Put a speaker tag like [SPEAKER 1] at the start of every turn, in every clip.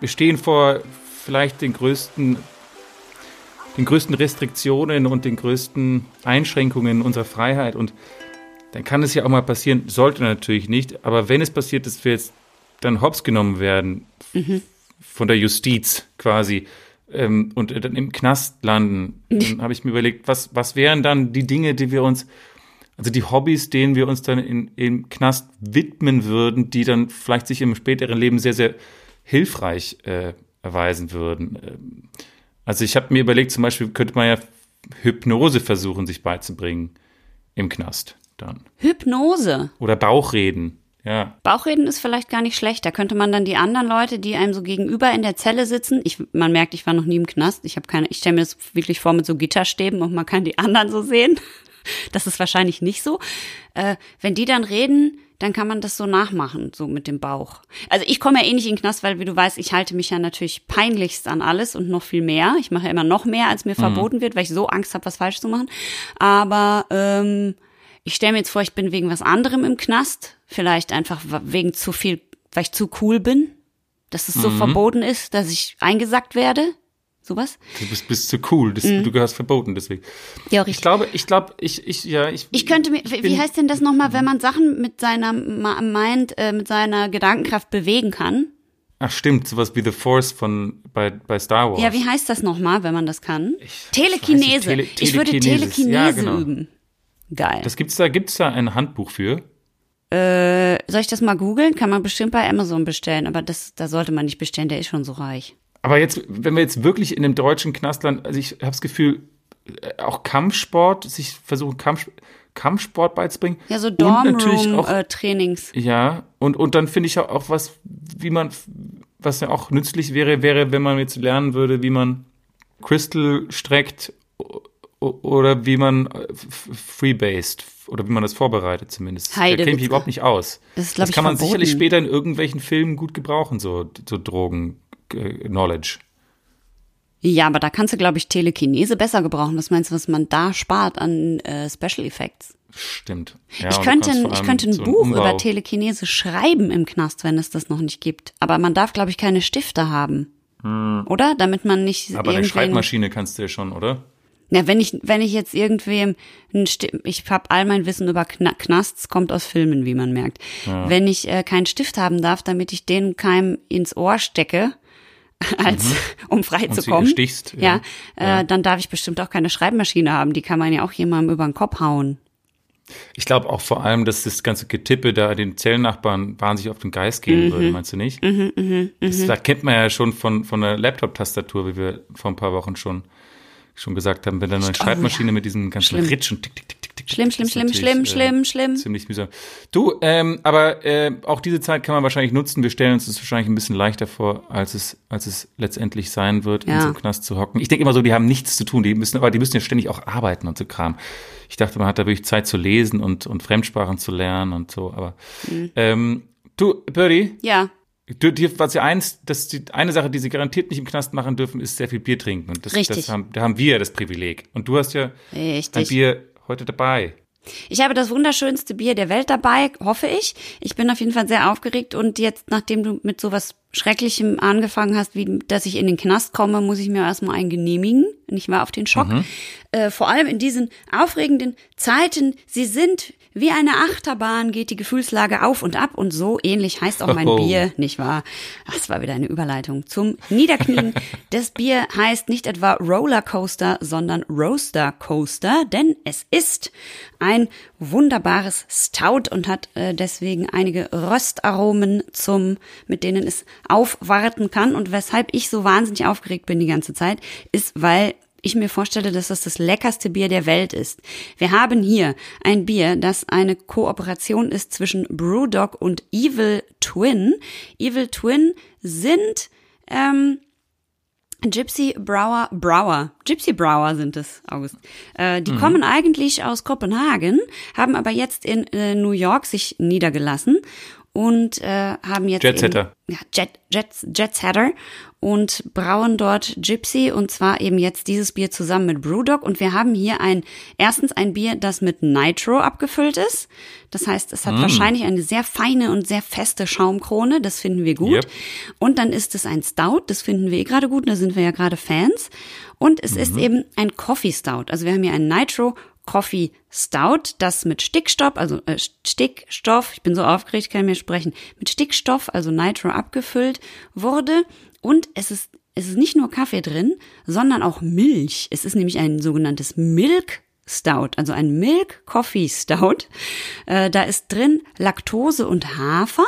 [SPEAKER 1] wir stehen vor vielleicht den größten, den größten Restriktionen und den größten Einschränkungen unserer Freiheit. Und dann kann es ja auch mal passieren, sollte natürlich nicht, aber wenn es passiert, dass wir jetzt dann hops genommen werden mhm. von der Justiz quasi ähm, und dann im Knast landen, dann habe ich mir überlegt, was, was wären dann die Dinge, die wir uns also die Hobbys, denen wir uns dann in, im Knast widmen würden, die dann vielleicht sich im späteren Leben sehr, sehr hilfreich äh, erweisen würden. Ähm, also ich habe mir überlegt, zum Beispiel könnte man ja Hypnose versuchen, sich beizubringen im Knast dann.
[SPEAKER 2] Hypnose?
[SPEAKER 1] Oder Bauchreden. Ja.
[SPEAKER 2] Bauchreden ist vielleicht gar nicht schlecht. Da könnte man dann die anderen Leute, die einem so gegenüber in der Zelle sitzen. Ich, man merkt, ich war noch nie im Knast. Ich habe keine, ich stelle mir das wirklich vor mit so Gitterstäben und man kann die anderen so sehen. Das ist wahrscheinlich nicht so. Äh, wenn die dann reden, dann kann man das so nachmachen, so mit dem Bauch. Also ich komme ja eh nicht in den Knast, weil wie du weißt, ich halte mich ja natürlich peinlichst an alles und noch viel mehr. Ich mache ja immer noch mehr, als mir mhm. verboten wird, weil ich so Angst habe, was falsch zu machen. Aber ähm, ich stelle mir jetzt vor, ich bin wegen was anderem im Knast. Vielleicht einfach wegen zu viel, weil ich zu cool bin. Dass es so mhm. verboten ist, dass ich eingesackt werde. Sowas?
[SPEAKER 1] Du bist, bist zu cool, das, mm. du gehörst verboten, deswegen. Ja, richtig. Ich glaube, ich glaube, ich, ich, ja, ich.
[SPEAKER 2] Ich könnte mir, wie heißt denn das nochmal, wenn man Sachen mit seiner Mind, äh, mit seiner Gedankenkraft bewegen kann?
[SPEAKER 1] Ach stimmt, sowas wie The Force von bei, bei Star Wars.
[SPEAKER 2] Ja, wie heißt das nochmal, wenn man das kann? Ich, Telekinese. Ich, Tele ich würde Telekinese ja, genau. üben. Geil.
[SPEAKER 1] Das gibt's da, gibt's da ein Handbuch für?
[SPEAKER 2] Äh, soll ich das mal googeln? Kann man bestimmt bei Amazon bestellen, aber das, da sollte man nicht bestellen, der ist schon so reich.
[SPEAKER 1] Aber jetzt, wenn wir jetzt wirklich in dem deutschen Knastland, also ich habe das Gefühl, äh, auch Kampfsport, sich versuchen Kampf, Kampfsport beizubringen.
[SPEAKER 2] Ja, so Dormroom-Trainings.
[SPEAKER 1] Äh, ja, und, und dann finde ich auch was, wie man, was ja auch nützlich wäre, wäre, wenn man jetzt lernen würde, wie man Crystal streckt oder wie man äh, freebased oder wie man das vorbereitet zumindest. Heide, da kenne ich mich überhaupt nicht aus. Das, ist, das kann man verboten. sicherlich später in irgendwelchen Filmen gut gebrauchen, so, so Drogen. Knowledge.
[SPEAKER 2] Ja, aber da kannst du, glaube ich, Telekinese besser gebrauchen. Was meinst du, was man da spart an äh, Special Effects?
[SPEAKER 1] Stimmt.
[SPEAKER 2] Ja, ich könnte, ich könnte ein so Buch über Telekinese schreiben im Knast, wenn es das noch nicht gibt. Aber man darf, glaube ich, keine Stifte haben. Hm. Oder? Damit man nicht.
[SPEAKER 1] Aber eine Schreibmaschine kannst du ja schon, oder?
[SPEAKER 2] Ja, wenn ich, wenn ich jetzt irgendwem, ich habe all mein Wissen über Knasts, kommt aus Filmen, wie man merkt. Ja. Wenn ich äh, keinen Stift haben darf, damit ich den keinem ins Ohr stecke, als mhm. um frei und zu kommen.
[SPEAKER 1] Stichst,
[SPEAKER 2] ja, ja, äh, ja, dann darf ich bestimmt auch keine Schreibmaschine haben. Die kann man ja auch jemandem über den Kopf hauen.
[SPEAKER 1] Ich glaube auch vor allem, dass das ganze Getippe da den Zellnachbarn wahnsinnig auf den Geist gehen mhm. würde, meinst du nicht? Mhm, mh, das, mhm. das kennt man ja schon von, von der Laptop-Tastatur, wie wir vor ein paar Wochen schon schon gesagt haben, wenn dann eine Schreibmaschine ja. mit diesem ganzen schlimm. Ritschen, tick, tick, tick, tick, tick.
[SPEAKER 2] Schlimm, schlimm, schlimm, schlimm, äh, schlimm, schlimm.
[SPEAKER 1] Ziemlich mühsam. Du, ähm, aber äh, auch diese Zeit kann man wahrscheinlich nutzen. Wir stellen uns das wahrscheinlich ein bisschen leichter vor, als es, als es letztendlich sein wird, ja. in so einem Knast zu hocken. Ich denke immer so, die haben nichts zu tun. Die müssen, aber die müssen ja ständig auch arbeiten und so Kram. Ich dachte, man hat da wirklich Zeit zu lesen und, und Fremdsprachen zu lernen und so. Aber mhm. ähm, du, Birdie?
[SPEAKER 2] Ja.
[SPEAKER 1] Die, was ja eins, das die eine Sache, die sie garantiert nicht im Knast machen dürfen, ist sehr viel Bier trinken. Und das,
[SPEAKER 2] Richtig.
[SPEAKER 1] das haben, da haben wir das Privileg. Und du hast ja
[SPEAKER 2] Richtig.
[SPEAKER 1] ein Bier heute dabei.
[SPEAKER 2] Ich habe das wunderschönste Bier der Welt dabei, hoffe ich. Ich bin auf jeden Fall sehr aufgeregt und jetzt, nachdem du mit sowas Schrecklichem angefangen hast, wie dass ich in den Knast komme, muss ich mir erstmal einen genehmigen. Nicht mal auf den Schock. Mhm. Äh, vor allem in diesen aufregenden Zeiten. Sie sind wie eine Achterbahn geht die Gefühlslage auf und ab und so ähnlich heißt auch mein oh. Bier, nicht wahr? Das war wieder eine Überleitung zum Niederknien. das Bier heißt nicht etwa Rollercoaster, sondern Roaster Coaster, denn es ist ein wunderbares Stout und hat äh, deswegen einige Röstaromen zum, mit denen es aufwarten kann und weshalb ich so wahnsinnig aufgeregt bin die ganze Zeit, ist, weil ich mir vorstelle, dass das das leckerste Bier der Welt ist. Wir haben hier ein Bier, das eine Kooperation ist zwischen Brewdog und Evil Twin. Evil Twin sind ähm, Gypsy Brower, Brower, Gypsy Brower sind es, August. Äh, die mhm. kommen eigentlich aus Kopenhagen, haben aber jetzt in äh, New York sich niedergelassen und äh, haben jetzt
[SPEAKER 1] Jetsetter.
[SPEAKER 2] Eben, ja, Jet, Jet, Jetsetter und brauen dort Gypsy und zwar eben jetzt dieses Bier zusammen mit Brewdog und wir haben hier ein erstens ein Bier, das mit Nitro abgefüllt ist. Das heißt, es hat
[SPEAKER 1] Mm.
[SPEAKER 2] wahrscheinlich eine sehr feine und sehr feste Schaumkrone, das finden wir gut.
[SPEAKER 1] Yep.
[SPEAKER 2] Und dann ist es ein Stout, das finden wir eh gerade gut, da sind wir ja gerade Fans. Und es ist eben ein Coffee Stout. Also wir haben hier ein Nitro Coffee Stout, das mit Stickstoff, also äh, Stickstoff, ich bin so aufgeregt, kann ich mir sprechen, mit Stickstoff, also Nitro abgefüllt wurde. Und es ist, es ist nicht nur Kaffee drin, sondern auch Milch. Es ist nämlich ein sogenanntes Milk Stout, also ein Milk Coffee Stout. Äh, da ist drin Laktose und Hafer.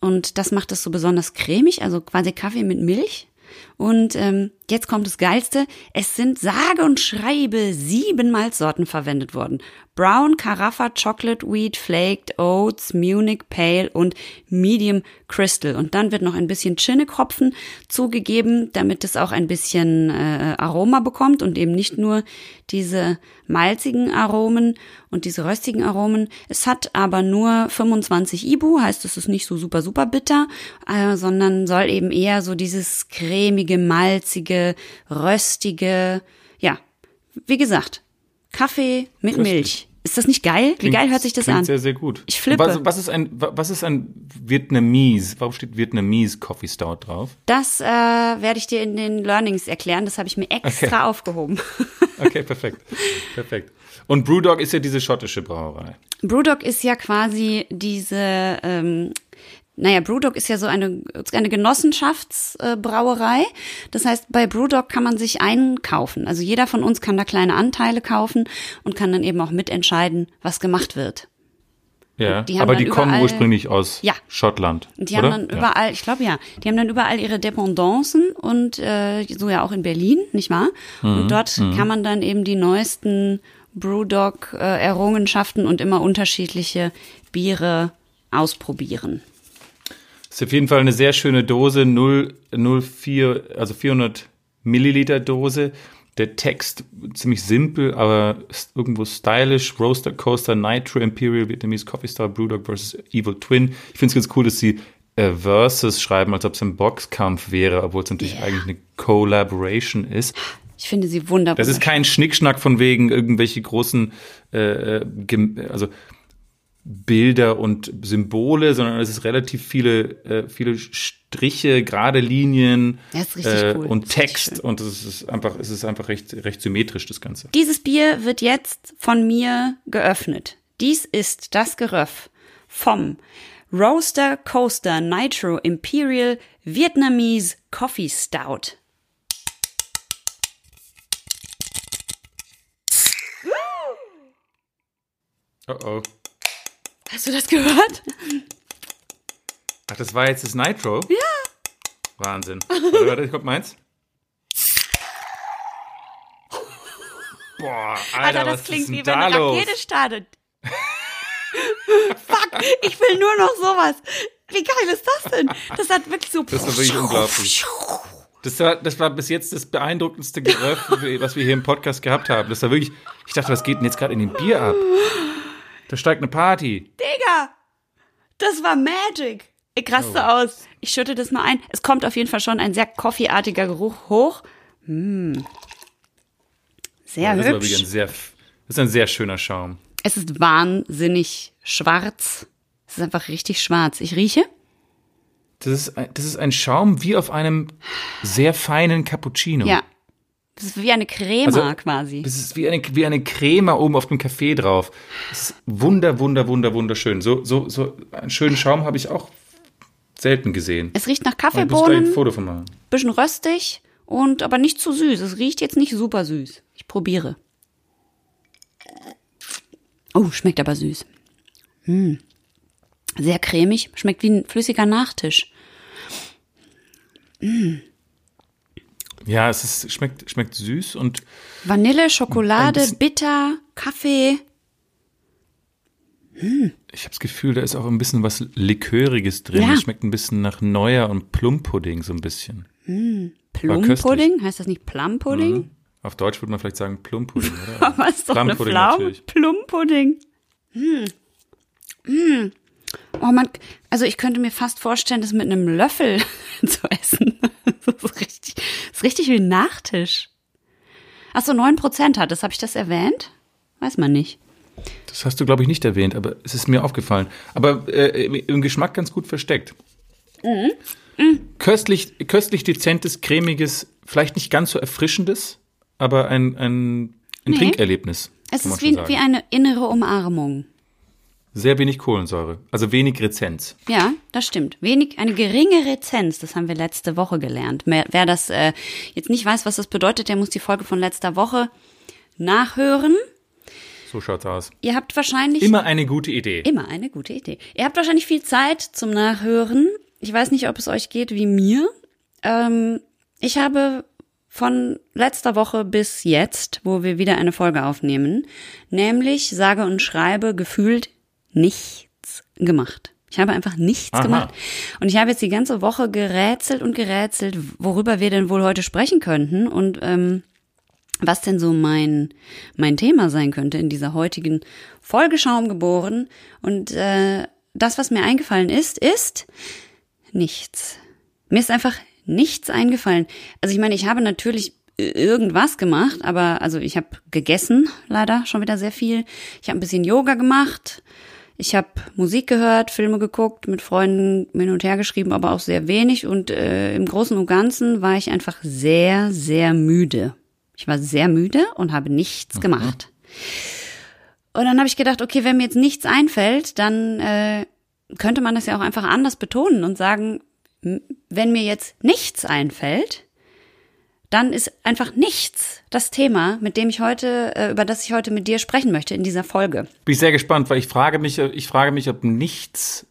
[SPEAKER 2] Und das macht es so besonders cremig, also quasi Kaffee mit Milch. Und ähm, jetzt kommt das Geilste. Es sind sage und schreibe sieben Malzsorten verwendet worden. Brown, Carafa, Chocolate Wheat, Flaked, Oats, Munich Pale und Medium Crystal. Und dann wird noch ein bisschen Chinnekropfen zugegeben, damit es auch ein bisschen äh, Aroma bekommt und eben nicht nur diese malzigen Aromen und diese röstigen Aromen. Es hat aber nur 25 Ibu, heißt es ist nicht so super, super bitter, äh, sondern soll eben eher so dieses cremige, malzige, röstige, ja, wie gesagt, Kaffee mit
[SPEAKER 1] Köstlich.
[SPEAKER 2] Milch. Ist das nicht geil? Wie geil hört sich das an?
[SPEAKER 1] sehr, sehr gut.
[SPEAKER 2] Ich flippe.
[SPEAKER 1] Was, was, ist ein, was ist ein Vietnamese? Warum steht Vietnamese Coffee Stout drauf?
[SPEAKER 2] Das äh, werde ich dir in den Learnings erklären. Das habe ich mir extra
[SPEAKER 1] Okay.
[SPEAKER 2] aufgehoben.
[SPEAKER 1] Okay, perfekt. perfekt. Und Brewdog ist ja diese schottische Brauerei.
[SPEAKER 2] Brewdog ist ja quasi diese, ähm, naja, Brewdog ist ja so eine, eine Genossenschaftsbrauerei. Das heißt, bei Brewdog kann man sich einkaufen. Also jeder von uns kann da kleine Anteile kaufen und kann dann eben auch mitentscheiden, was gemacht wird.
[SPEAKER 1] Ja,
[SPEAKER 2] die
[SPEAKER 1] aber
[SPEAKER 2] dann
[SPEAKER 1] die kommen
[SPEAKER 2] überall-
[SPEAKER 1] ursprünglich aus
[SPEAKER 2] Ja.
[SPEAKER 1] Schottland.
[SPEAKER 2] Und die
[SPEAKER 1] oder?
[SPEAKER 2] haben dann
[SPEAKER 1] Ja.
[SPEAKER 2] überall, ich glaube ja, die haben dann überall ihre Dependancen und äh, so ja auch in Berlin, nicht wahr?
[SPEAKER 1] Mhm,
[SPEAKER 2] Und dort kann man dann eben die neuesten Brewdog-Errungenschaften und immer unterschiedliche Biere ausprobieren.
[SPEAKER 1] Ist auf jeden Fall eine sehr schöne Dose, 0, 04, also 400 Milliliter Dose. Der Text ziemlich simpel, aber irgendwo stylish. Roaster Coaster Nitro Imperial Vietnamese Coffee Star Brewdog versus Evil Twin. Ich finde es ganz cool, dass sie äh, Versus schreiben, als ob es ein Boxkampf wäre, obwohl es natürlich
[SPEAKER 2] Ja.
[SPEAKER 1] eigentlich eine Collaboration ist.
[SPEAKER 2] Ich finde sie wunderbar.
[SPEAKER 1] Das ist kein Schnickschnack von wegen irgendwelche großen, äh, äh, also Bilder und Symbole, sondern es ist relativ viele, äh, viele Striche, gerade Linien äh,
[SPEAKER 2] cool.
[SPEAKER 1] und Text und es ist einfach, es ist einfach recht, recht symmetrisch das Ganze.
[SPEAKER 2] Dieses Bier wird jetzt von mir geöffnet. Dies ist das Geröff vom Roaster Coaster Nitro Imperial Vietnamese Coffee Stout.
[SPEAKER 1] Oh oh.
[SPEAKER 2] Hast du das gehört?
[SPEAKER 1] Ach, das war jetzt das Nitro? Ja. Wahnsinn. Warte, warte, kommt meins. Boah, Alter,
[SPEAKER 2] Alter, das
[SPEAKER 1] was
[SPEAKER 2] klingt
[SPEAKER 1] ist
[SPEAKER 2] wie wenn
[SPEAKER 1] da
[SPEAKER 2] eine
[SPEAKER 1] los?
[SPEAKER 2] Rakete startet. Fuck, ich will nur noch sowas. Wie geil ist das denn? Das hat wirklich so.
[SPEAKER 1] Das war wirklich unglaublich. Das war, das war bis jetzt das beeindruckendste Geröff, was wir hier im Podcast gehabt haben. Das war wirklich, ich dachte, was geht denn jetzt gerade in dem Bier ab? Da steigt eine Party.
[SPEAKER 2] Digga, das war Magic. Ich raste
[SPEAKER 1] Oh.
[SPEAKER 2] aus. Ich schütte das mal ein. Es kommt auf jeden Fall schon ein sehr koffeeartiger Geruch hoch. Mm. Sehr
[SPEAKER 1] das, wirklich ein
[SPEAKER 2] hübsch.
[SPEAKER 1] sehr, das ist ein sehr schöner Schaum.
[SPEAKER 2] Es ist wahnsinnig schwarz. Es ist einfach richtig schwarz. Ich rieche.
[SPEAKER 1] Das ist, ein, das ist ein Schaum wie auf einem sehr feinen Cappuccino.
[SPEAKER 2] Ja. Das ist wie eine Crema
[SPEAKER 1] Also,
[SPEAKER 2] quasi.
[SPEAKER 1] Das ist wie eine, wie eine Creme oben auf dem Kaffee drauf. Das ist wunder, wunder, wunder, wunderschön. So, so, so einen schönen Schaum habe ich auch selten gesehen.
[SPEAKER 2] Es riecht nach
[SPEAKER 1] muss ich ein
[SPEAKER 2] Kaffeebohnen,
[SPEAKER 1] Foto von machen.
[SPEAKER 2] bisschen röstig und aber nicht zu süß. Es riecht jetzt nicht super süß. Ich probiere. Oh, schmeckt aber süß. Hm. Sehr cremig, schmeckt wie ein flüssiger Nachtisch.
[SPEAKER 1] Ja, es ist, schmeckt, schmeckt süß und
[SPEAKER 2] Vanille, Schokolade, bitter, Kaffee.
[SPEAKER 1] ich habe das Gefühl, da ist auch ein bisschen was Liköriges drin.
[SPEAKER 2] Ja.
[SPEAKER 1] Es schmeckt ein bisschen nach Neuer und Plumpudding so ein bisschen.
[SPEAKER 2] Plumpudding? Heißt das nicht Plumpudding?
[SPEAKER 1] Auf Deutsch würde man vielleicht sagen Plumpudding, oder?
[SPEAKER 2] Aber ist doch eine
[SPEAKER 1] Plumpudding
[SPEAKER 2] Pflaume. Plumpudding. Hm. Hm. Oh man, also ich könnte mir fast vorstellen, das mit einem Löffel zu essen. Das ist richtig, das ist richtig wie ein Nachtisch. Ach so, neun Prozent hat es. Habe ich das erwähnt? Weiß man nicht.
[SPEAKER 1] Das hast du, glaube ich, nicht erwähnt, aber es ist mir aufgefallen. Aber äh, im Geschmack ganz gut versteckt. Mhm. Mhm. Köstlich, köstlich dezentes, cremiges, vielleicht nicht ganz so erfrischendes, aber ein, ein, ein nee. Trinkerlebnis.
[SPEAKER 2] Es ist wie, wie eine innere Umarmung.
[SPEAKER 1] Sehr wenig Kohlensäure, also wenig Rezenz.
[SPEAKER 2] Ja, das stimmt. Wenig, eine geringe Rezenz, das haben wir letzte Woche gelernt. Wer das äh, jetzt nicht weiß, was das bedeutet, der muss die Folge von letzter Woche nachhören.
[SPEAKER 1] So schaut's aus.
[SPEAKER 2] Ihr habt wahrscheinlich.
[SPEAKER 1] Immer eine gute Idee.
[SPEAKER 2] Immer eine gute Idee. Ihr habt wahrscheinlich viel Zeit zum Nachhören. Ich weiß nicht, ob es euch geht wie mir. Ähm, ich habe von letzter Woche bis jetzt, wo wir wieder eine Folge aufnehmen, nämlich sage und schreibe gefühlt nichts gemacht. Ich habe einfach nichts Aha. gemacht. Und ich habe jetzt die ganze Woche gerätselt und gerätselt, worüber wir denn wohl heute sprechen könnten und ähm, was denn so mein, mein Thema sein könnte in dieser heutigen Folge Schaum geboren. Und äh, das, was mir eingefallen ist, ist nichts. Mir ist einfach nichts eingefallen. Also ich meine, ich habe natürlich irgendwas gemacht, aber also ich habe gegessen, leider schon wieder sehr viel. Ich habe ein bisschen Yoga gemacht, ich habe Musik gehört, Filme geguckt, mit Freunden hin und her geschrieben, aber auch sehr wenig. Und äh, im Großen und Ganzen war ich einfach sehr, sehr müde. Ich war sehr müde und habe nichts mhm. gemacht. Und dann habe ich gedacht, okay, wenn mir jetzt nichts einfällt, dann äh, könnte man das ja auch einfach anders betonen und sagen, wenn mir jetzt nichts einfällt, dann ist einfach nichts das Thema, mit dem ich heute, äh, über das ich heute mit dir sprechen möchte in dieser Folge.
[SPEAKER 1] Bin ich sehr gespannt, weil ich frage mich, ich frage mich, ob nichts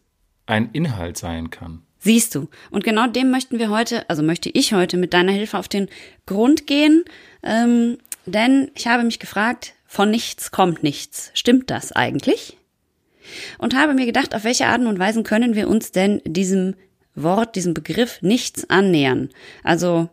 [SPEAKER 1] ein Inhalt sein kann.
[SPEAKER 2] Siehst du. Und genau dem möchten wir heute, also möchte ich heute mit deiner Hilfe auf den Grund gehen, ähm, denn ich habe mich gefragt, von nichts kommt nichts. Stimmt das eigentlich? Und habe mir gedacht, auf welche Arten und Weisen können wir uns denn diesem Wort, diesem Begriff nichts annähern? Also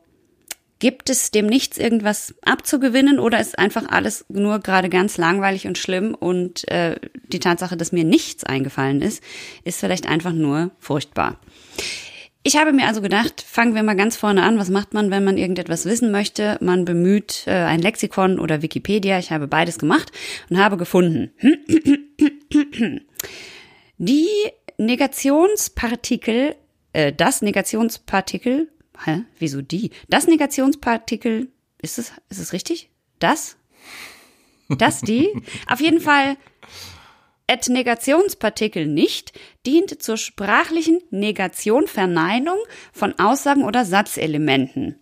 [SPEAKER 2] Gibt es dem nichts irgendwas abzugewinnen oder ist einfach alles nur gerade ganz langweilig und schlimm und äh, die Tatsache, dass mir nichts eingefallen ist, ist vielleicht einfach nur furchtbar. Ich habe mir also gedacht, fangen wir mal ganz vorne an. Was macht man, wenn man irgendetwas wissen möchte? Man bemüht äh, ein Lexikon oder Wikipedia. Ich habe beides gemacht und habe gefunden. Die Negationspartikel, äh, das Negationspartikel Hä? Wieso die? Das Negationspartikel, ist es, ist es richtig? Das? Das die? Auf jeden Fall, et Negationspartikel nicht dient zur sprachlichen Negation, Verneinung von Aussagen oder Satzelementen.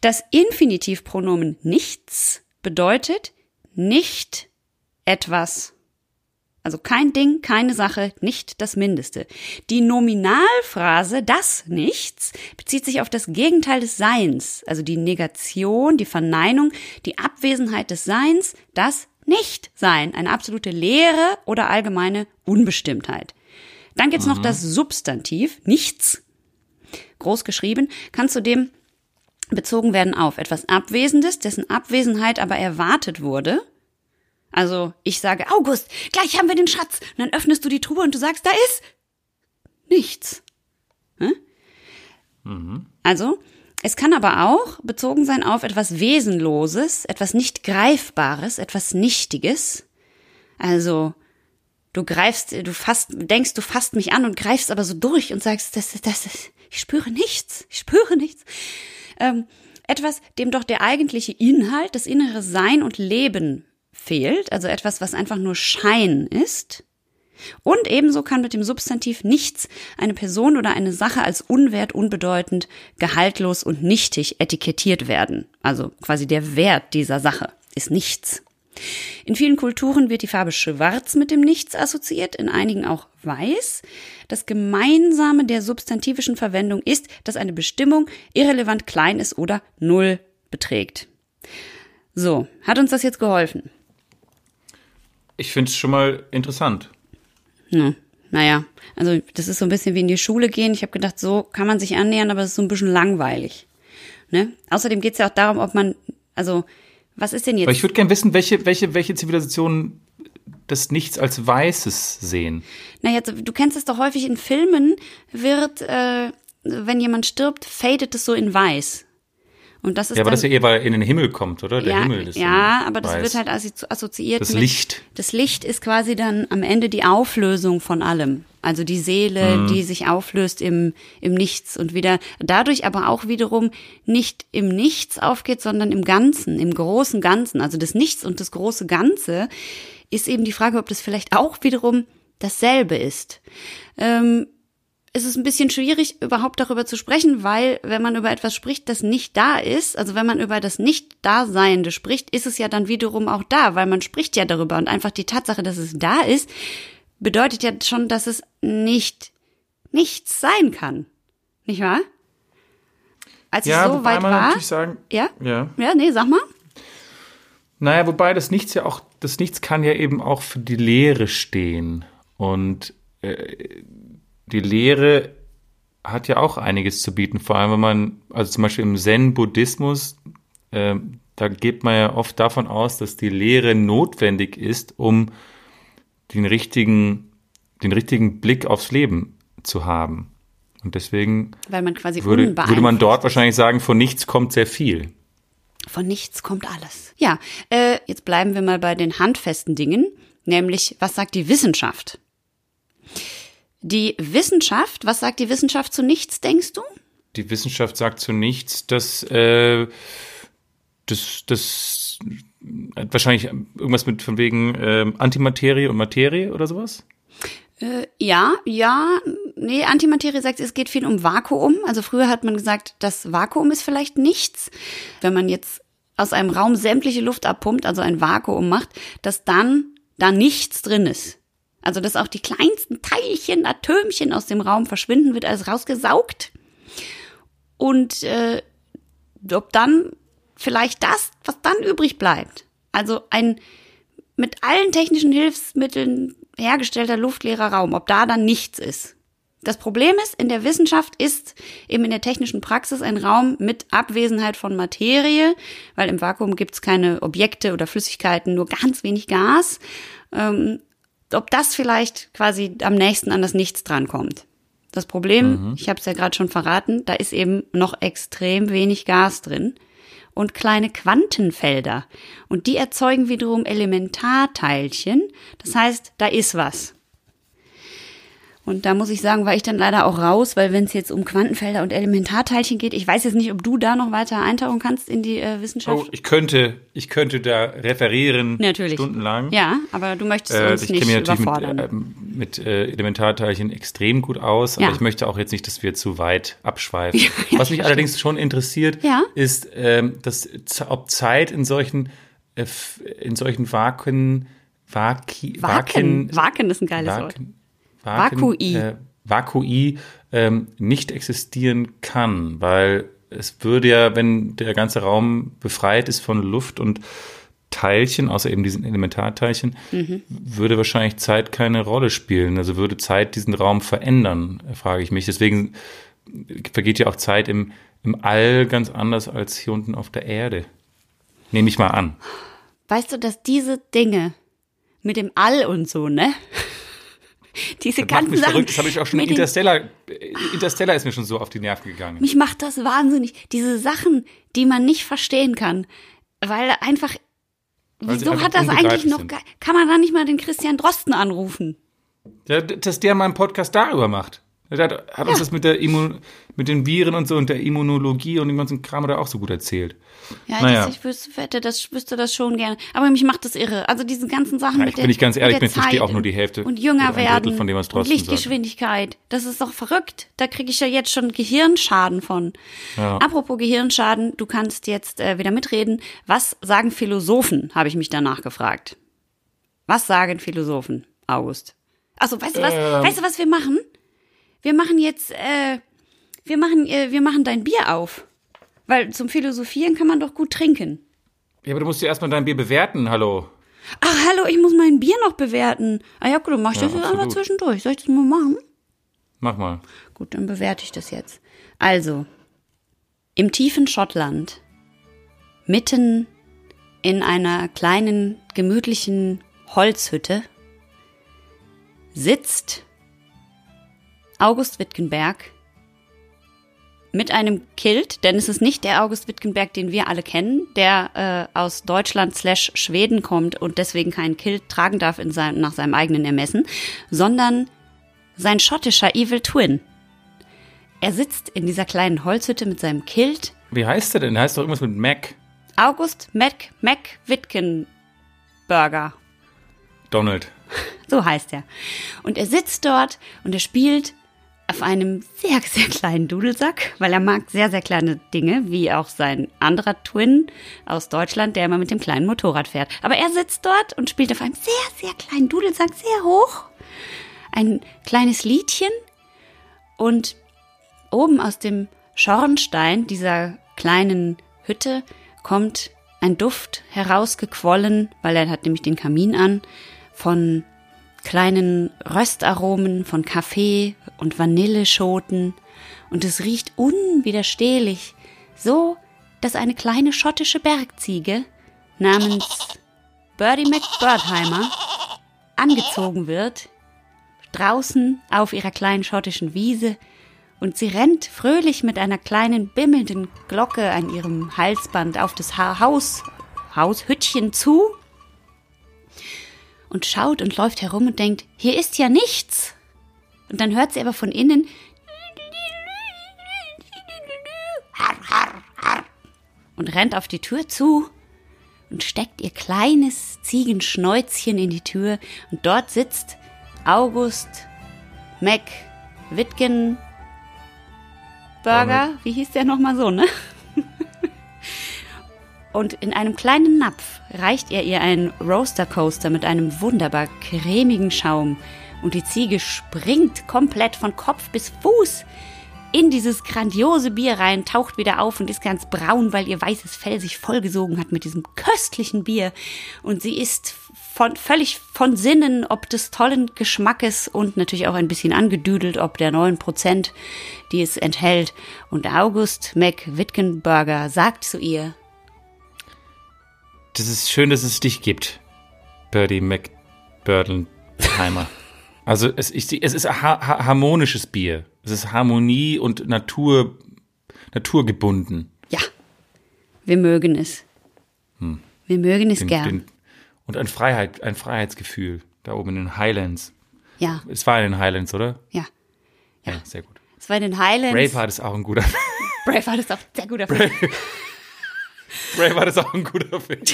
[SPEAKER 2] Das Infinitivpronomen nichts bedeutet nicht etwas. Also kein Ding, keine Sache, nicht das Mindeste. Die Nominalphrase das Nichts bezieht sich auf das Gegenteil des Seins, also die Negation, die Verneinung, die Abwesenheit des Seins, das Nichtsein, eine absolute Leere oder allgemeine Unbestimmtheit. Dann gibt's mhm. noch das Substantiv, nichts, groß geschrieben, kann zudem bezogen werden auf etwas Abwesendes, dessen Abwesenheit aber erwartet wurde, also ich sage, August, gleich haben wir den Schatz. Und dann öffnest du die Truhe und du sagst, da ist nichts. Hm? Mhm. Also, es kann aber auch bezogen sein auf etwas Wesenloses, etwas nicht Greifbares, etwas Nichtiges. Also, du greifst, du fasst, denkst, du fasst mich an und greifst aber so durch und sagst, das, das, das ich spüre nichts, ich spüre nichts. Ähm, etwas, dem doch der eigentliche Inhalt, das innere Sein und Leben fehlt, also etwas, was einfach nur Schein ist. Und ebenso kann mit dem Substantiv nichts eine Person oder eine Sache als unwert, unbedeutend, gehaltlos und nichtig etikettiert werden. Also quasi der Wert dieser Sache ist nichts. In vielen Kulturen wird die Farbe Schwarz mit dem Nichts assoziiert, in einigen auch Weiß. Das Gemeinsame der substantivischen Verwendung ist, dass eine Bestimmung irrelevant klein ist oder null beträgt. So, hat uns das jetzt geholfen?
[SPEAKER 1] Ich finde es schon mal interessant.
[SPEAKER 2] Ja, naja, also das ist so ein bisschen wie in die Schule gehen. Ich habe gedacht, so kann man sich annähern, aber es ist so ein bisschen langweilig. Ne? Außerdem geht es ja auch darum, ob man, also was ist denn jetzt?
[SPEAKER 1] Aber ich würde gerne wissen, welche, welche, welche Zivilisationen das Nichts als Weißes sehen.
[SPEAKER 2] Naja, du kennst es doch häufig in Filmen, wird, äh, wenn jemand stirbt, fadet es so in weiß. Und das ist
[SPEAKER 1] ja, aber
[SPEAKER 2] dann,
[SPEAKER 1] das ja eher, weil er in den Himmel kommt, oder? Der
[SPEAKER 2] ja,
[SPEAKER 1] Himmel ist
[SPEAKER 2] ja, aber das
[SPEAKER 1] weiß.
[SPEAKER 2] wird halt assozi- assoziiert
[SPEAKER 1] Das
[SPEAKER 2] mit
[SPEAKER 1] Licht.
[SPEAKER 2] Das Licht ist quasi dann am Ende die Auflösung von allem. Also die Seele,
[SPEAKER 1] Mhm.
[SPEAKER 2] die sich auflöst im, im Nichts und wieder dadurch aber auch wiederum nicht im Nichts aufgeht, sondern im Ganzen, im großen Ganzen. Also das Nichts und das große Ganze ist eben die Frage, ob das vielleicht auch wiederum dasselbe ist. Ähm, es ist ein bisschen schwierig, überhaupt darüber zu sprechen, weil wenn man über etwas spricht, das nicht da ist, also wenn man über das Nicht-Daseiende spricht, ist es ja dann wiederum auch da, weil man spricht ja darüber und einfach die Tatsache, dass es da ist, bedeutet ja schon, dass es nicht nichts sein kann. Nicht wahr? Als
[SPEAKER 1] Ja,
[SPEAKER 2] ich so weit
[SPEAKER 1] man
[SPEAKER 2] war.
[SPEAKER 1] natürlich sagen,
[SPEAKER 2] Ja?
[SPEAKER 1] ja.
[SPEAKER 2] Ja, nee, sag mal.
[SPEAKER 1] Naja, wobei das Nichts ja auch, das Nichts kann ja eben auch für die Leere stehen. Und äh, die Leere hat ja auch einiges zu bieten, vor allem wenn man, also zum Beispiel im Zen-Buddhismus, äh, da geht man ja oft davon aus, dass die Leere notwendig ist, um den richtigen, den richtigen Blick aufs Leben zu haben. Und deswegen
[SPEAKER 2] man
[SPEAKER 1] würde, würde man dort wahrscheinlich sagen, von nichts kommt sehr viel.
[SPEAKER 2] Von nichts kommt alles. Ja, äh, jetzt bleiben wir mal bei den handfesten Dingen, nämlich was sagt die Wissenschaft? Die Wissenschaft, was sagt die Wissenschaft zu nichts, denkst du?
[SPEAKER 1] die Wissenschaft sagt zu nichts, dass äh, das, das hat wahrscheinlich irgendwas mit von wegen ähm, Antimaterie und Materie oder sowas.
[SPEAKER 2] Äh, ja, ja, nee, Antimaterie sagt, es geht viel um Vakuum. Also früher hat man gesagt, das Vakuum ist vielleicht nichts. Wenn man jetzt aus einem Raum sämtliche Luft abpumpt, also ein Vakuum macht, dass dann da nichts drin ist. Also dass auch die kleinsten Teilchen, Atömchen aus dem Raum verschwinden, wird alles rausgesaugt. Und äh, ob dann vielleicht das, was dann übrig bleibt, also ein mit allen technischen Hilfsmitteln hergestellter luftleerer Raum, ob da dann nichts ist. Das Problem ist, in der Wissenschaft ist eben in der technischen Praxis ein Raum mit Abwesenheit von Materie, weil im Vakuum gibt es keine Objekte oder Flüssigkeiten, nur ganz wenig Gas. Ähm, ob das vielleicht quasi am nächsten an das Nichts drankommt. Das Problem, ich habe es ja gerade schon verraten, da ist eben noch extrem wenig Gas drin und kleine Quantenfelder. Und die erzeugen wiederum Elementarteilchen. Das heißt, da ist was. Und da muss ich sagen, war ich dann leider auch raus, weil wenn es jetzt um Quantenfelder und Elementarteilchen geht, ich weiß jetzt nicht, ob du da noch weiter eintauchen kannst in die äh, Wissenschaft.
[SPEAKER 1] Oh, ich könnte, ich könnte da referieren
[SPEAKER 2] Natürlich.
[SPEAKER 1] stundenlang.
[SPEAKER 2] Ja, aber du möchtest
[SPEAKER 1] Äh,
[SPEAKER 2] uns
[SPEAKER 1] ich
[SPEAKER 2] nicht
[SPEAKER 1] kenne mich natürlich
[SPEAKER 2] überfordern.
[SPEAKER 1] mit, ähm, mit äh, Elementarteilchen extrem gut aus,
[SPEAKER 2] Ja.
[SPEAKER 1] aber ich möchte auch jetzt nicht, dass wir zu weit abschweifen. Was mich allerdings schon interessiert,
[SPEAKER 2] Ja.
[SPEAKER 1] ist, ähm, dass, ob Zeit in solchen, äh, in solchen Vaken, Vaki,
[SPEAKER 2] Waken. Waken ist ein geiles Wort.
[SPEAKER 1] Vaken,
[SPEAKER 2] Vakui.
[SPEAKER 1] Äh, Vakui ähm, nicht existieren kann, weil es würde ja, wenn der ganze Raum befreit ist von Luft und Teilchen, außer eben diesen Elementarteilchen,
[SPEAKER 2] Mhm.
[SPEAKER 1] würde wahrscheinlich Zeit keine Rolle spielen. Also würde Zeit diesen Raum verändern, frage ich mich. Deswegen vergeht ja auch Zeit im, im All ganz anders als hier unten auf der Erde. Nehme ich mal an.
[SPEAKER 2] Weißt du, dass diese Dinge mit dem All und so, ne? Diese
[SPEAKER 1] Das macht
[SPEAKER 2] ganzen
[SPEAKER 1] mich
[SPEAKER 2] Sachen.
[SPEAKER 1] verrückt. Das habe ich auch schon in Interstellar. Interstellar ist mir schon so auf die Nerven gegangen.
[SPEAKER 2] Mich macht das wahnsinnig. Diese Sachen, die man nicht verstehen kann. Weil einfach.
[SPEAKER 1] Weil
[SPEAKER 2] Wieso
[SPEAKER 1] einfach
[SPEAKER 2] hat das eigentlich noch.
[SPEAKER 1] sind.
[SPEAKER 2] Kann man da nicht mal den Christian Drosten anrufen?
[SPEAKER 1] Ja, dass der mal einen Podcast darüber macht. Der hat, hat uns das mit der Immun mit den Viren und so und der Immunologie und dem ganzen Kram da auch so gut erzählt.
[SPEAKER 2] Ja,
[SPEAKER 1] Naja.
[SPEAKER 2] das, ich wüsste, hätte das, wüsste das schon gerne. Aber mich macht das irre. Also diese ganzen Sachen
[SPEAKER 1] Ja,
[SPEAKER 2] mit
[SPEAKER 1] ich
[SPEAKER 2] der
[SPEAKER 1] bin nicht ganz ehrlich,
[SPEAKER 2] mit der
[SPEAKER 1] ich verstehe
[SPEAKER 2] Zeit
[SPEAKER 1] auch nur die Hälfte
[SPEAKER 2] Und jünger werden
[SPEAKER 1] von dem, was
[SPEAKER 2] und
[SPEAKER 1] Drosten sagt.
[SPEAKER 2] Lichtgeschwindigkeit. Das ist doch verrückt. Da kriege ich ja jetzt schon Gehirnschaden von.
[SPEAKER 1] Ja.
[SPEAKER 2] Apropos Gehirnschaden, du kannst jetzt äh, wieder mitreden. Was sagen Philosophen, habe ich mich danach gefragt. Was sagen Philosophen, August? Achso, weißt du was?
[SPEAKER 1] Ähm.
[SPEAKER 2] Weißt du, was wir machen? Wir machen jetzt, äh, wir machen, äh, wir machen dein Bier auf. Weil zum Philosophieren kann man doch gut trinken.
[SPEAKER 1] Ja, aber du musst ja erstmal dein Bier bewerten, hallo.
[SPEAKER 2] Ach, hallo, ich muss mein Bier noch bewerten. Ah ja, gut, dann mach ich
[SPEAKER 1] Ja,
[SPEAKER 2] das jetzt einfach zwischendurch. Soll ich das mal machen?
[SPEAKER 1] Mach mal.
[SPEAKER 2] Gut, dann bewerte ich das jetzt. Also, im tiefen Schottland, mitten in einer kleinen, gemütlichen Holzhütte, sitzt August Wittgenberg mit einem Kilt, denn es ist nicht der August Wittgenberg, den wir alle kennen, der äh, aus Deutschland slash Schweden kommt und deswegen keinen Kilt tragen darf in sein, nach seinem eigenen Ermessen, sondern sein schottischer Evil Twin. Er sitzt in dieser kleinen Holzhütte mit seinem Kilt.
[SPEAKER 1] Wie heißt er denn? Der heißt doch irgendwas mit Mac.
[SPEAKER 2] August Mac, Mac Wittgenberger.
[SPEAKER 1] Donald.
[SPEAKER 2] So heißt er. Und er sitzt dort und er spielt auf einem sehr, sehr kleinen Dudelsack, weil er mag sehr, sehr kleine Dinge, wie auch sein anderer Twin aus Deutschland, der immer mit dem kleinen Motorrad fährt. Aber er sitzt dort und spielt auf einem sehr, sehr kleinen Dudelsack, sehr hoch, ein kleines Liedchen und oben aus dem Schornstein dieser kleinen Hütte kommt ein Duft herausgequollen, weil er hat nämlich den Kamin an, von kleinen Röstaromen von Kaffee und Vanilleschoten. Und es riecht unwiderstehlich, so, dass eine kleine schottische Bergziege namens Birdie McBirdheimer angezogen wird, draußen auf ihrer kleinen schottischen Wiese, und sie rennt fröhlich mit einer kleinen bimmelnden Glocke an ihrem Halsband auf das Haus, Haushüttchen zu und schaut und läuft herum und denkt, hier ist ja nichts. Und dann hört sie aber von innen und rennt auf die Tür zu und steckt ihr kleines Ziegenschnäuzchen in die Tür und dort sitzt August Mac Wittgen Burger, wie hieß der nochmal so, ne? Und in einem kleinen Napf reicht er ihr einen Roaster Coaster mit einem wunderbar cremigen Schaum. Und die Ziege springt komplett von Kopf bis Fuß in dieses grandiose Bier rein, taucht wieder auf und ist ganz braun, weil ihr weißes Fell sich vollgesogen hat mit diesem köstlichen Bier. Und sie ist von, völlig von Sinnen, ob des tollen Geschmackes und natürlich auch ein bisschen angedüdelt, ob der neun Prozent, die es enthält. Und August McWitkenberger sagt zu ihr,
[SPEAKER 1] das ist schön, dass es dich gibt, Birdie McBurdenheimer. also es, ich, es ist ha harmonisches Bier. Es ist Harmonie und Natur, naturgebunden.
[SPEAKER 2] Ja, wir mögen es. Hm. Wir mögen es
[SPEAKER 1] den,
[SPEAKER 2] gern.
[SPEAKER 1] Den, und ein Freiheit, ein Freiheitsgefühl da oben in den Highlands.
[SPEAKER 2] Ja.
[SPEAKER 1] Es war in den Highlands, oder?
[SPEAKER 2] Ja.
[SPEAKER 1] Ja, ja sehr gut.
[SPEAKER 2] Es war in den Highlands.
[SPEAKER 1] Braveheart ist auch ein guter.
[SPEAKER 2] Braveheart ist auch ein sehr guter Film.
[SPEAKER 1] Braveheart ist auch ein guter Film.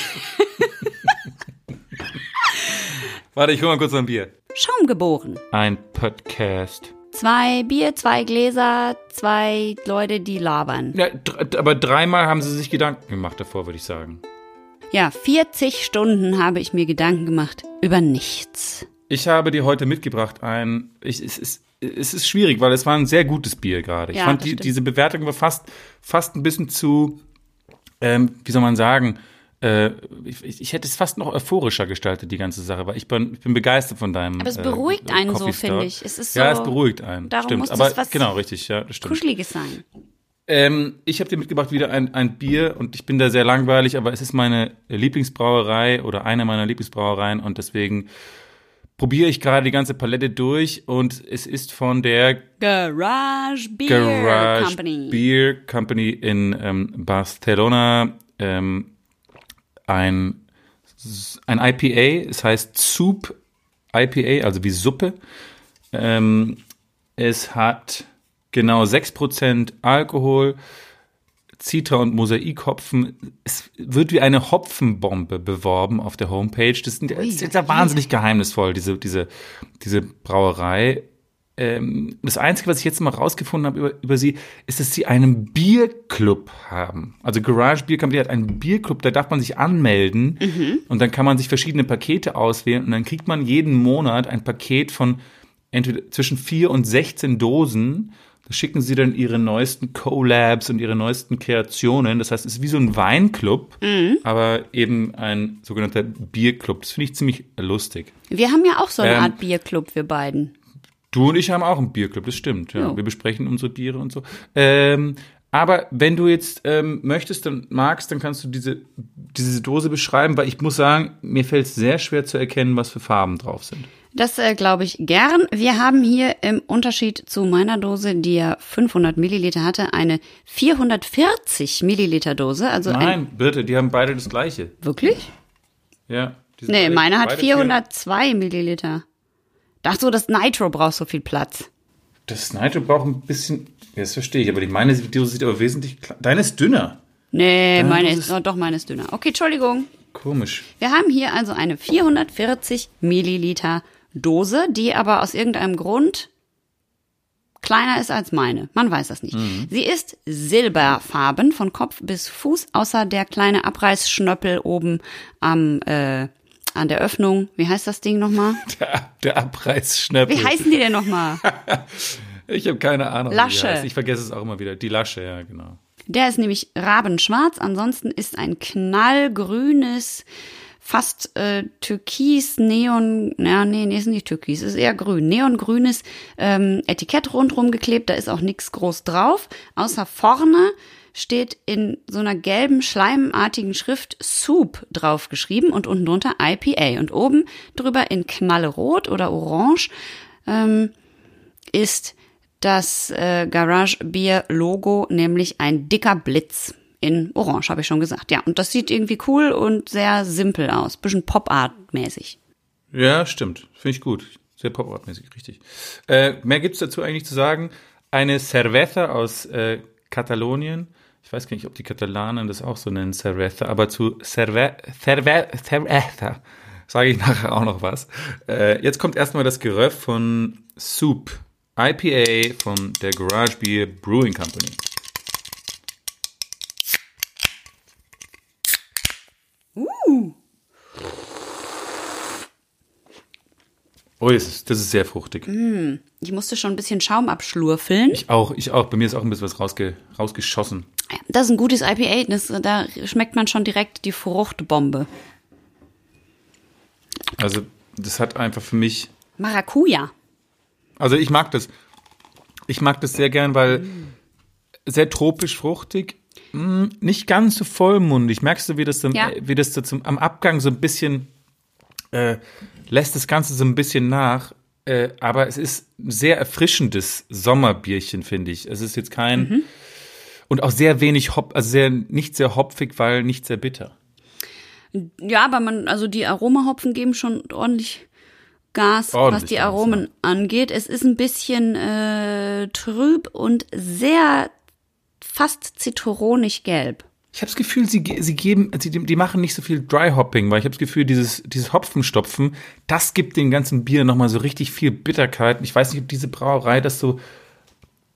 [SPEAKER 1] Warte, ich hol mal kurz ein Bier.
[SPEAKER 2] Schaum geboren.
[SPEAKER 1] Ein Podcast.
[SPEAKER 2] Zwei Bier, zwei Gläser, zwei Leute, die labern.
[SPEAKER 1] Ja, aber dreimal haben sie sich Gedanken gemacht davor, würde ich sagen.
[SPEAKER 2] Ja, 40 Stunden habe ich mir Gedanken gemacht über nichts.
[SPEAKER 1] Ich habe dir heute mitgebracht ein. Ich, es, ist, es ist schwierig, weil es war ein sehr gutes Bier gerade. Ich
[SPEAKER 2] Ja,
[SPEAKER 1] fand
[SPEAKER 2] das
[SPEAKER 1] die, diese Bewertung war fast, fast ein bisschen zu, ähm, wie soll man sagen, äh, ich, ich hätte es fast noch euphorischer gestaltet, die ganze Sache, weil ich bin, ich bin begeistert von deinem.
[SPEAKER 2] Aber es
[SPEAKER 1] äh,
[SPEAKER 2] beruhigt einen so, finde ich. Es ist so
[SPEAKER 1] ja, es beruhigt einen.
[SPEAKER 2] darum
[SPEAKER 1] stimmt.
[SPEAKER 2] muss
[SPEAKER 1] Aber
[SPEAKER 2] was
[SPEAKER 1] genau, richtig, ja, das stimmt.
[SPEAKER 2] Kuscheliges sein.
[SPEAKER 1] Ähm, ich habe dir mitgebracht wieder ein, ein Bier und ich bin da sehr langweilig, aber es ist meine Lieblingsbrauerei oder eine meiner Lieblingsbrauereien und deswegen probiere ich gerade die ganze Palette durch und es ist von der
[SPEAKER 2] Garage Beer
[SPEAKER 1] Garage
[SPEAKER 2] Company.
[SPEAKER 1] Beer Company in ähm, Barcelona. Ähm, ein, ein IPA, es heißt Soup IPA, also wie Suppe. Ähm, es hat genau 6% Alkohol, Zitra und Mosaikhopfen. Es wird wie eine Hopfenbombe beworben auf der Homepage. Das, sind, das ist ja wahnsinnig geheimnisvoll, diese, diese, diese Brauerei. Ähm, das Einzige, was ich jetzt mal rausgefunden habe über, über sie, ist, dass sie einen Bierclub haben. Also Garage Beer Company hat einen Bierclub, da darf man sich anmelden und dann kann man sich verschiedene Pakete auswählen und dann kriegt man jeden Monat ein Paket von entweder zwischen 4 und 16 Dosen. Schicken sie dann ihre neuesten Collabs und ihre neuesten Kreationen. Das heißt, es ist wie so ein Weinclub, aber eben ein sogenannter Bierclub. Das finde ich ziemlich lustig.
[SPEAKER 2] Wir haben ja auch so eine
[SPEAKER 1] Ähm,
[SPEAKER 2] Art Bierclub, wir beiden.
[SPEAKER 1] Du und ich haben auch einen Bierclub, das stimmt. Ja.
[SPEAKER 2] Ja.
[SPEAKER 1] Wir besprechen unsere Biere und so. Ähm, aber wenn du jetzt ähm, möchtest und magst, dann kannst du diese, diese Dose beschreiben, weil ich muss sagen, mir fällt es sehr schwer zu erkennen, was für Farben drauf sind.
[SPEAKER 2] Das äh, glaube ich gern. Wir haben hier im Unterschied zu meiner Dose, die ja 500 Milliliter hatte, eine 440 Milliliter Dose. Also ein,
[SPEAKER 1] Nein, bitte, die haben beide das gleiche.
[SPEAKER 2] wirklich?
[SPEAKER 1] Ja.
[SPEAKER 2] Nee,
[SPEAKER 1] beide-
[SPEAKER 2] meine hat
[SPEAKER 1] beide
[SPEAKER 2] 402 Milliliter. Dachte so, das Nitro braucht so viel Platz.
[SPEAKER 1] Das Nitro braucht ein bisschen, ja, das verstehe ich, aber die meine Dose sieht aber wesentlich kleiner. Deine ist dünner.
[SPEAKER 2] Nee, meine
[SPEAKER 1] das
[SPEAKER 2] ist,
[SPEAKER 1] ist-
[SPEAKER 2] oh, doch, meine ist dünner. Okay, Entschuldigung.
[SPEAKER 1] Komisch.
[SPEAKER 2] Wir haben hier also eine 440 Milliliter Dose, die aber aus irgendeinem Grund kleiner ist als meine. Man weiß das nicht. Sie ist silberfarben von Kopf bis Fuß, außer der kleine Abreißschnöppel oben am äh, an der Öffnung. Wie heißt das Ding nochmal?
[SPEAKER 1] Der, der Abreißschnäppel.
[SPEAKER 2] Wie heißen die denn nochmal?
[SPEAKER 1] Ich habe keine Ahnung.
[SPEAKER 2] Lasche.
[SPEAKER 1] Ich vergesse es auch immer wieder. Die Lasche, ja, genau.
[SPEAKER 2] Der ist nämlich rabenschwarz. Ansonsten ist ein knallgrünes, fast äh, türkis, neon, ja, nee, nee, ist nicht türkis, ist eher grün, neongrünes ähm, Etikett rundherum geklebt. Da ist auch nichts groß drauf, außer vorne steht in so einer gelben, schleimartigen Schrift Soup draufgeschrieben und unten drunter IPA. Und oben drüber in knallrot oder orange ähm, ist das äh, Garage Beer Logo, nämlich ein dicker Blitz in Orange, habe ich schon gesagt. Ja, und das sieht irgendwie cool und sehr simpel aus, bisschen Pop-Art-mäßig.
[SPEAKER 1] Ja, stimmt. Finde ich gut. Sehr pop-art-mäßig, richtig. Äh, mehr gibt's dazu eigentlich zu sagen. Eine Cerveza aus äh, Katalonien. Ich weiß gar nicht, ob die Katalanen das auch so nennen, Cerveza, aber zu Cerve Cerve Cerveza sage ich nachher auch noch was. Äh, jetzt kommt erstmal das Geröff von Soup. IPA von der Garage Beer Brewing Company. Oh, das ist, das ist sehr fruchtig.
[SPEAKER 2] Ich musste schon ein bisschen Schaum abschlurfeln.
[SPEAKER 1] Ich auch, ich auch. Bei mir ist auch ein bisschen was rausge rausgeschossen.
[SPEAKER 2] Das ist ein gutes IPA, das, da schmeckt man schon direkt die Fruchtbombe.
[SPEAKER 1] Also, das hat einfach für mich.
[SPEAKER 2] Maracuja.
[SPEAKER 1] Also, ich mag das. Ich mag das sehr gern, weil sehr tropisch fruchtig. mm, Nicht ganz so vollmundig. Merkst du, wie das, dann,
[SPEAKER 2] Ja.
[SPEAKER 1] äh, wie das da zum, am Abgang so ein bisschen äh, lässt das Ganze so ein bisschen nach. Äh, aber es ist ein sehr erfrischendes Sommerbierchen, finde ich. Es ist jetzt kein.
[SPEAKER 2] Mhm.
[SPEAKER 1] Und auch sehr wenig Hop, also sehr, nicht sehr hopfig, weil nicht sehr bitter.
[SPEAKER 2] Ja, aber man, also die Aromahopfen geben schon ordentlich Gas,
[SPEAKER 1] Ordentlich
[SPEAKER 2] was die
[SPEAKER 1] Gas,
[SPEAKER 2] Aromen angeht. Es ist ein bisschen äh, trüb und sehr fast zitronig gelb.
[SPEAKER 1] Ich habe das Gefühl, sie, sie geben, sie, die machen nicht so viel Dry Hopping, weil ich habe das Gefühl, dieses, dieses Hopfenstopfen, das gibt dem ganzen Bier nochmal so richtig viel Bitterkeit. Ich weiß nicht, ob diese Brauerei das so,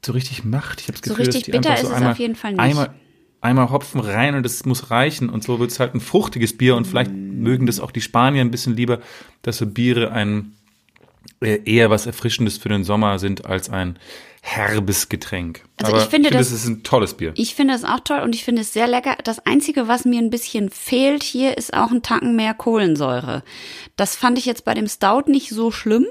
[SPEAKER 1] so richtig macht. Ich habe das
[SPEAKER 2] So
[SPEAKER 1] Gefühl,
[SPEAKER 2] richtig
[SPEAKER 1] dass die
[SPEAKER 2] bitter
[SPEAKER 1] so
[SPEAKER 2] ist es
[SPEAKER 1] einmal,
[SPEAKER 2] auf jeden Fall nicht.
[SPEAKER 1] Einmal, einmal Hopfen rein und das muss reichen und so wird es halt ein fruchtiges Bier und vielleicht mögen das auch die Spanier ein bisschen lieber, dass so Biere ein äh, eher was Erfrischendes für den Sommer sind als ein herbes Getränk.
[SPEAKER 2] Also
[SPEAKER 1] Aber
[SPEAKER 2] ich finde, das-
[SPEAKER 1] es ist ein tolles Bier.
[SPEAKER 2] Ich finde es auch toll und ich finde es sehr lecker. Das Einzige, was mir ein bisschen fehlt hier, ist auch ein Tacken mehr Kohlensäure. Das fand ich jetzt bei dem Stout nicht so schlimm,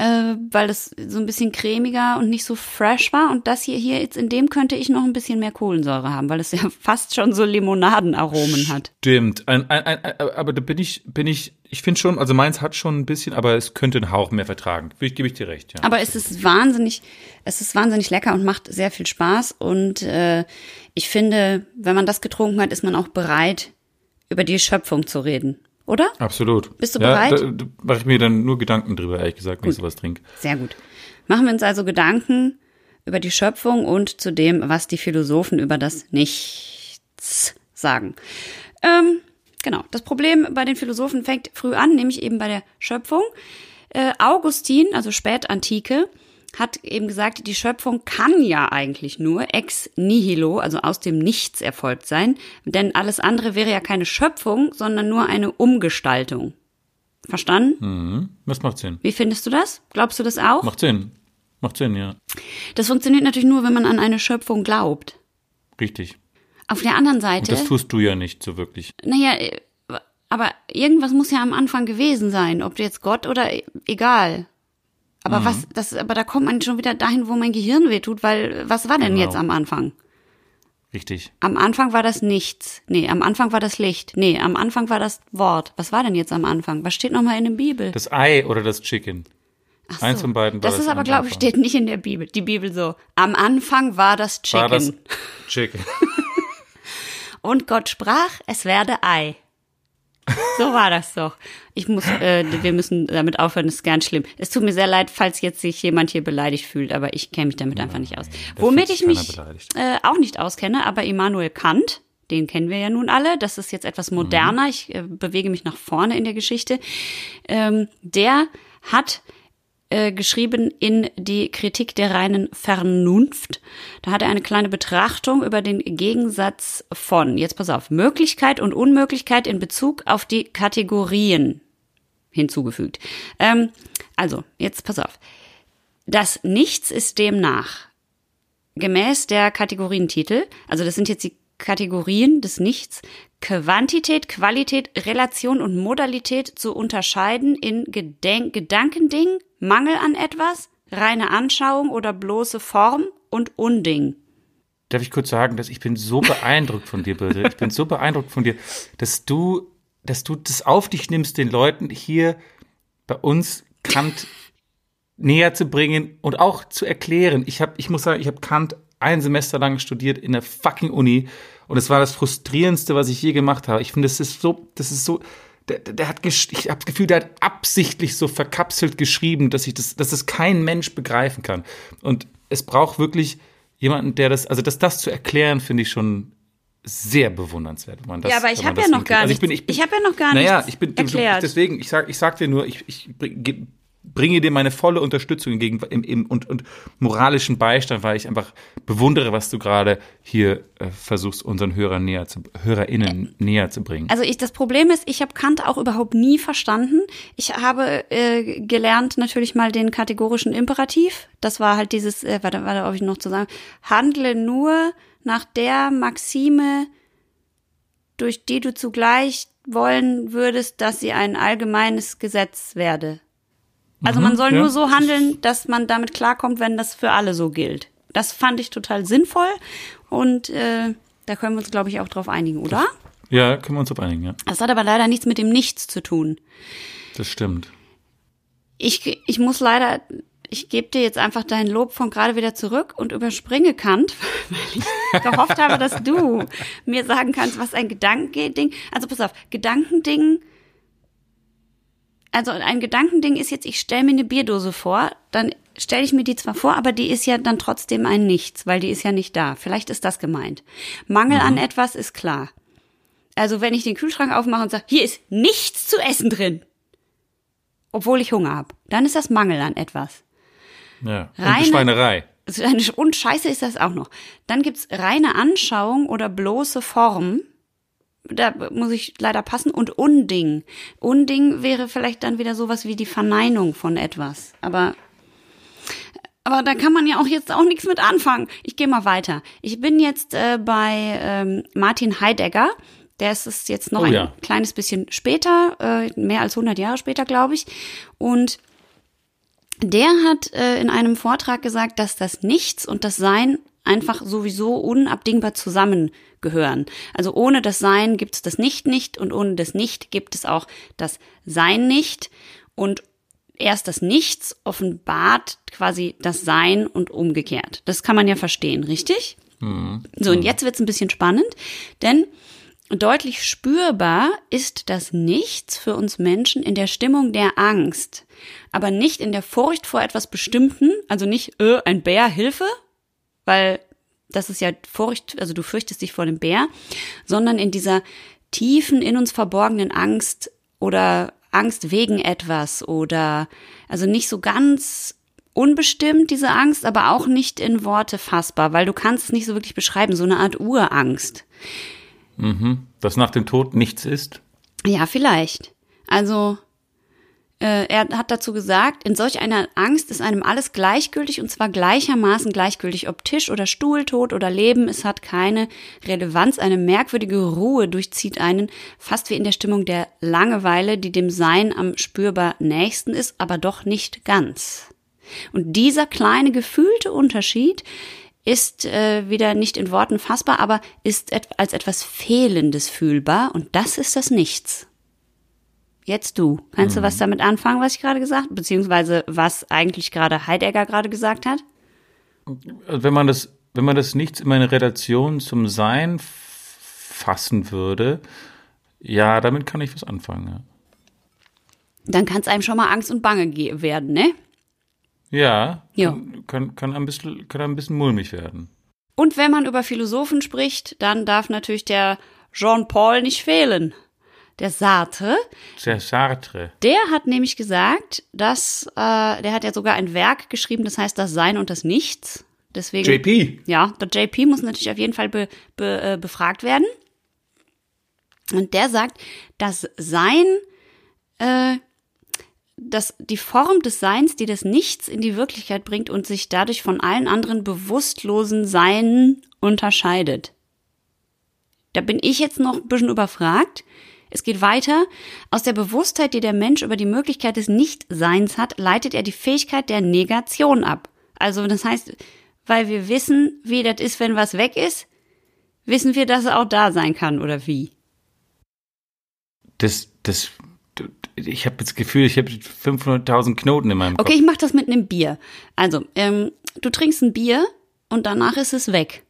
[SPEAKER 2] äh, weil es so ein bisschen cremiger und nicht so fresh war. Und das hier, hier jetzt in dem könnte ich noch ein bisschen mehr Kohlensäure haben, weil es ja fast schon so Limonadenaromen hat.
[SPEAKER 1] Stimmt. Ein, ein, ein, aber da bin ich, bin ich, ich finde schon, also meins hat schon ein bisschen, aber es könnte einen Hauch mehr vertragen. Ich, gebe ich dir recht, ja.
[SPEAKER 2] Aber es ist wahnsinnig, es ist wahnsinnig lecker und macht sehr viel Spaß. Und äh, ich finde, wenn man das getrunken hat, ist man auch bereit, über die Schöpfung zu reden. Oder?
[SPEAKER 1] Absolut.
[SPEAKER 2] Bist du
[SPEAKER 1] ja,
[SPEAKER 2] bereit?
[SPEAKER 1] Da, da mache ich mir dann nur Gedanken drüber, ehrlich gesagt, wenn ich sowas trinke.
[SPEAKER 2] Sehr gut. Machen wir uns also Gedanken über die Schöpfung und zu dem, was die Philosophen über das Nichts sagen. Ähm, genau. Das Problem bei den Philosophen fängt früh an, nämlich eben bei der Schöpfung. Äh, Augustin, also Spätantike, hat eben gesagt, die Schöpfung kann ja eigentlich nur ex nihilo, also aus dem Nichts erfolgt sein, denn alles andere wäre ja keine Schöpfung, sondern nur eine Umgestaltung. Verstanden?
[SPEAKER 1] Das macht Sinn.
[SPEAKER 2] Wie findest du das? Glaubst du das auch?
[SPEAKER 1] Macht Sinn. Macht Sinn, ja.
[SPEAKER 2] Das funktioniert natürlich nur, wenn man an eine Schöpfung glaubt.
[SPEAKER 1] Richtig.
[SPEAKER 2] Auf der anderen
[SPEAKER 1] Und
[SPEAKER 2] Seite,
[SPEAKER 1] das tust du ja nicht so wirklich.
[SPEAKER 2] naja, äh, aber irgendwas muss ja am Anfang gewesen sein, ob jetzt Gott oder e- egal. Aber was, das, aber da kommt man schon wieder dahin, wo mein Gehirn wehtut, weil was war denn
[SPEAKER 1] Genau.
[SPEAKER 2] jetzt am Anfang?
[SPEAKER 1] Richtig.
[SPEAKER 2] Am Anfang war das nichts. Nee, am Anfang war das Licht. Nee, am Anfang war das Wort. Was war denn jetzt am Anfang? Was steht nochmal in der Bibel?
[SPEAKER 1] Das Ei oder das Chicken.
[SPEAKER 2] Ach so.
[SPEAKER 1] Eins von beiden war
[SPEAKER 2] Das ist aber, glaube ich, steht nicht in der Bibel. Die Bibel so. Am Anfang war das Chicken.
[SPEAKER 1] War das Chicken.
[SPEAKER 2] Und Gott sprach, es werde Ei. So war das doch. Ich muss, äh, wir müssen damit aufhören, das ist ganz schlimm. Es tut mir sehr leid, falls jetzt sich jemand hier beleidigt fühlt, aber ich kenne mich damit einfach nicht aus. Womit ich mich äh, auch nicht auskenne, aber Immanuel Kant, den kennen wir ja nun alle, das ist jetzt etwas moderner, ich äh, bewege mich nach vorne in der Geschichte, ähm, der hat äh, geschrieben in die Kritik der reinen Vernunft. Da hat er eine kleine Betrachtung über den Gegensatz von, jetzt pass auf, Möglichkeit und Unmöglichkeit in Bezug auf die Kategorien hinzugefügt. Ähm, also, jetzt pass auf. Das Nichts ist demnach gemäß der Kategorientitel, also das sind jetzt die Kategorien des Nichts, Quantität, Qualität, Relation und Modalität zu unterscheiden in Gedenk Gedankending, Mangel an etwas, reine Anschauung oder bloße Form und Unding.
[SPEAKER 1] Darf ich kurz sagen, dass ich bin so beeindruckt von dir, Birte. Ich bin so beeindruckt von dir, dass du, dass du das auf dich nimmst, den Leuten hier bei uns Kant näher zu bringen und auch zu erklären. Ich habe, ich muss sagen, ich habe Kant ein Semester lang studiert in der fucking Uni und es war das frustrierendste, was ich je gemacht habe. Ich finde, das ist so, das ist so, der, der hat, ich habe das Gefühl, der hat absichtlich so verkapselt geschrieben, dass ich das, dass es kein Mensch begreifen kann. Und es braucht wirklich jemanden, der das, also das, das zu erklären, finde ich schon sehr bewundernswert. Wenn man das,
[SPEAKER 2] ja, aber ich
[SPEAKER 1] wenn man
[SPEAKER 2] habe
[SPEAKER 1] das
[SPEAKER 2] ja noch gar
[SPEAKER 1] Also
[SPEAKER 2] nichts.
[SPEAKER 1] ich bin, ich
[SPEAKER 2] ich habe ja noch gar
[SPEAKER 1] naja,
[SPEAKER 2] nichts
[SPEAKER 1] ich bin
[SPEAKER 2] erklärt.
[SPEAKER 1] deswegen, ich sag, ich sag dir nur, ich, ich bringe dir meine volle Unterstützung entgegen im, im, und, und moralischen Beistand, weil ich einfach bewundere, was du gerade hier äh, versuchst, unseren Hörern näher zu, HörerInnen näher zu bringen.
[SPEAKER 2] Also ich, das Problem ist, ich habe Kant auch überhaupt nie verstanden. Ich habe äh, gelernt natürlich mal den kategorischen Imperativ. Das war halt dieses, äh, warte, warte, ob ich noch zu sagen, handle nur nach der Maxime, durch die du zugleich wollen würdest, dass sie ein allgemeines Gesetz werde. Also man soll
[SPEAKER 1] ja.
[SPEAKER 2] nur so handeln, dass man damit klarkommt, wenn das für alle so gilt. Das fand ich total sinnvoll und äh, da können wir uns, glaube ich, auch drauf einigen, oder?
[SPEAKER 1] ja, können wir uns auf einigen, ja.
[SPEAKER 2] Das hat aber leider nichts mit dem Nichts zu tun.
[SPEAKER 1] Das stimmt.
[SPEAKER 2] Ich, ich muss leider, ich gebe dir jetzt einfach dein Lob von gerade wieder zurück und überspringe Kant, weil ich gehofft habe, dass du mir sagen kannst, was ein Gedankending, also pass auf, Gedankending, also ein Gedankending ist jetzt, ich stelle mir eine Bierdose vor, dann stelle ich mir die zwar vor, aber die ist ja dann trotzdem ein Nichts, weil die ist ja nicht da. Vielleicht ist das gemeint. Mangel an etwas ist klar. Also wenn ich den Kühlschrank aufmache und sage, hier ist nichts zu essen drin, obwohl ich Hunger habe, dann ist das Mangel an etwas.
[SPEAKER 1] Ja. Und
[SPEAKER 2] Reine-
[SPEAKER 1] Schweinerei.
[SPEAKER 2] Eine- Und scheiße ist das auch noch. Dann gibt's reine Anschauung oder bloße Form. Da muss ich leider passen. Und Unding. Unding wäre vielleicht dann wieder sowas wie die Verneinung von etwas. Aber, aber da kann man ja auch jetzt auch nichts mit anfangen. Ich gehe mal weiter. Ich bin jetzt äh, bei ähm, Martin Heidegger. Der ist es jetzt noch
[SPEAKER 1] Oh
[SPEAKER 2] ein
[SPEAKER 1] ja.
[SPEAKER 2] kleines bisschen später, äh, mehr als 100 Jahre später, glaube ich. Und der hat äh, in einem Vortrag gesagt, dass das Nichts und das Sein einfach sowieso unabdingbar zusammengehören. Also ohne das Sein gibt es das Nicht nicht und ohne das Nicht gibt es auch das Sein nicht. Und erst das Nichts offenbart quasi das Sein und umgekehrt. Das kann man ja verstehen, richtig? So, und jetzt wird's ein bisschen spannend, denn deutlich spürbar ist das Nichts für uns Menschen in der Stimmung der Angst, aber nicht in der Furcht vor etwas Bestimmten, also nicht, äh, ein Bär, Hilfe, weil das ist ja Furcht, also du fürchtest dich vor dem Bär, sondern in dieser tiefen, in uns verborgenen Angst oder Angst wegen etwas oder also nicht so ganz unbestimmt diese Angst, aber auch nicht in Worte fassbar, weil du kannst es nicht so wirklich beschreiben, so eine Art Urangst.
[SPEAKER 1] Dass nach dem Tod nichts ist.
[SPEAKER 2] Ja, vielleicht. Also er hat dazu gesagt, in solch einer Angst ist einem alles gleichgültig und zwar gleichermaßen gleichgültig, ob Tisch oder Stuhl, Tod oder Leben. Es hat keine Relevanz. Eine merkwürdige Ruhe durchzieht einen, fast wie in der Stimmung der Langeweile, die dem Sein am spürbar nächsten ist, aber doch nicht ganz. Und dieser kleine gefühlte Unterschied ist äh, wieder nicht in Worten fassbar, aber ist et als etwas Fehlendes fühlbar und das ist das Nichts. Jetzt du. Kannst mhm. du was damit anfangen, was ich gerade gesagt habe? Beziehungsweise was eigentlich gerade Heidegger gerade gesagt hat?
[SPEAKER 1] Wenn man das, wenn man das Nichts in meine Relation zum Sein fassen würde, ja, damit kann ich was anfangen, ja.
[SPEAKER 2] Dann kann es einem schon mal Angst und Bange werden, ne?
[SPEAKER 1] Ja, ja. Kann, kann, kann, ein bisschen, kann ein bisschen mulmig werden.
[SPEAKER 2] Und wenn man über Philosophen spricht, dann darf natürlich der Jean-Paul nicht fehlen. Der Sartre.
[SPEAKER 1] Der Sartre.
[SPEAKER 2] Der hat nämlich gesagt, dass, äh, der hat ja sogar ein Werk geschrieben, das heißt das Sein und das Nichts. Deswegen,
[SPEAKER 1] JP.
[SPEAKER 2] Ja, der JP muss natürlich auf jeden Fall be, be, äh, befragt werden. Und der sagt, das Sein äh, dass die Form des Seins, die das Nichts in die Wirklichkeit bringt und sich dadurch von allen anderen bewusstlosen Seinen unterscheidet. Da bin ich jetzt noch ein bisschen überfragt. Es geht weiter. Aus der Bewusstheit, die der Mensch über die Möglichkeit des Nichtseins hat, leitet er die Fähigkeit der Negation ab. Also das heißt, weil wir wissen, wie das ist, wenn was weg ist, wissen wir, dass es auch da sein kann, oder wie?
[SPEAKER 1] Das, das ich habe das Gefühl, ich habe 500.000 Knoten in meinem Kopf.
[SPEAKER 2] Okay, ich mache das mit einem Bier. Also, ähm, du trinkst ein Bier und danach ist es weg.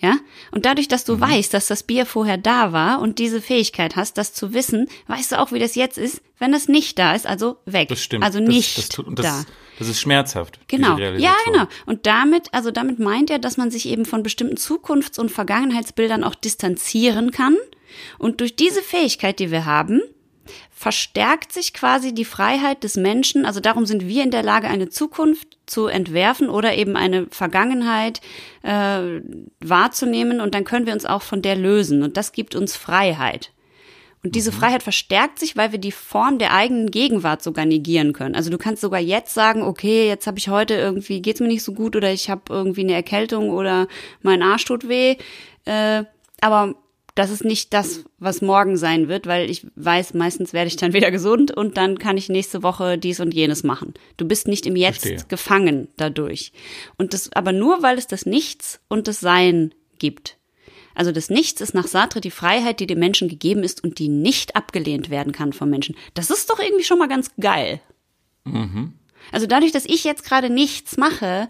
[SPEAKER 2] Ja? Und dadurch, dass du mhm. weißt, dass das Bier vorher da war und diese Fähigkeit hast, das zu wissen, weißt du auch, wie das jetzt ist, wenn es nicht da ist, also weg.
[SPEAKER 1] Das stimmt.
[SPEAKER 2] Also nicht
[SPEAKER 1] das,
[SPEAKER 2] das,
[SPEAKER 1] das,
[SPEAKER 2] da.
[SPEAKER 1] Das ist schmerzhaft.
[SPEAKER 2] Genau. Ja, genau. Und damit, also damit meint er, dass man sich eben von bestimmten Zukunfts- und Vergangenheitsbildern auch distanzieren kann. Und durch diese Fähigkeit, die wir haben, verstärkt sich quasi die Freiheit des Menschen. Also darum sind wir in der Lage, eine Zukunft zu entwerfen oder eben eine Vergangenheit äh, wahrzunehmen und dann können wir uns auch von der lösen und das gibt uns Freiheit. Und diese mhm. Freiheit verstärkt sich, weil wir die Form der eigenen Gegenwart sogar negieren können. Also du kannst sogar jetzt sagen, okay, jetzt habe ich heute irgendwie, geht's mir nicht so gut oder ich habe irgendwie eine Erkältung oder mein Arsch tut weh. Äh, aber das ist nicht das, was morgen sein wird, weil ich weiß, meistens werde ich dann wieder gesund und dann kann ich nächste Woche dies und jenes machen. Du bist nicht im Jetzt Verstehe. gefangen dadurch. Und das aber nur, weil es das Nichts und das Sein gibt. Also das Nichts ist nach Sartre die Freiheit, die dem Menschen gegeben ist und die nicht abgelehnt werden kann vom Menschen. Das ist doch irgendwie schon mal ganz geil. Mhm. Also dadurch, dass ich jetzt gerade nichts mache,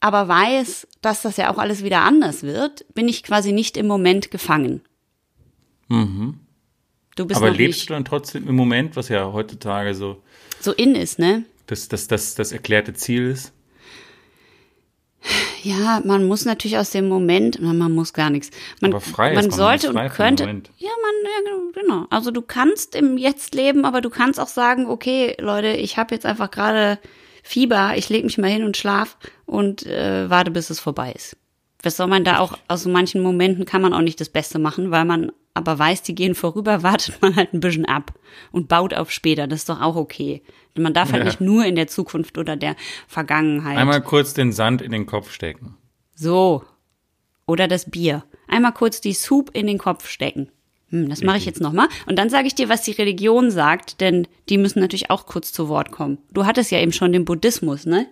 [SPEAKER 2] aber weiß, dass das ja auch alles wieder anders wird, bin ich quasi nicht im Moment gefangen.
[SPEAKER 1] Mhm. Du bist aber lebst nicht, du dann trotzdem im Moment, was ja heutzutage so
[SPEAKER 2] so in ist, ne?
[SPEAKER 1] Das, das, das, das erklärte Ziel ist?
[SPEAKER 2] Ja, man muss natürlich aus dem Moment, man muss gar nichts. Man, aber frei man, man sollte und könnte. Ja, man, ja, genau. Also du kannst im Jetzt leben, aber du kannst auch sagen, okay, Leute, ich habe jetzt einfach gerade Fieber, ich lege mich mal hin und schlaf und äh, warte, bis es vorbei ist. Was soll man da auch, aus so manchen Momenten kann man auch nicht das Beste machen, weil man aber weiß, die gehen vorüber, wartet man halt ein bisschen ab und baut auf später. Das ist doch auch okay. Man darf halt ja. nicht nur in der Zukunft oder der Vergangenheit.
[SPEAKER 1] Einmal kurz den Sand in den Kopf stecken.
[SPEAKER 2] So. Oder das Bier. Einmal kurz die Soup in den Kopf stecken. Hm, das mache ich jetzt nochmal. Und dann sage ich dir, was die Religion sagt, denn die müssen natürlich auch kurz zu Wort kommen. Du hattest ja eben schon den Buddhismus, ne?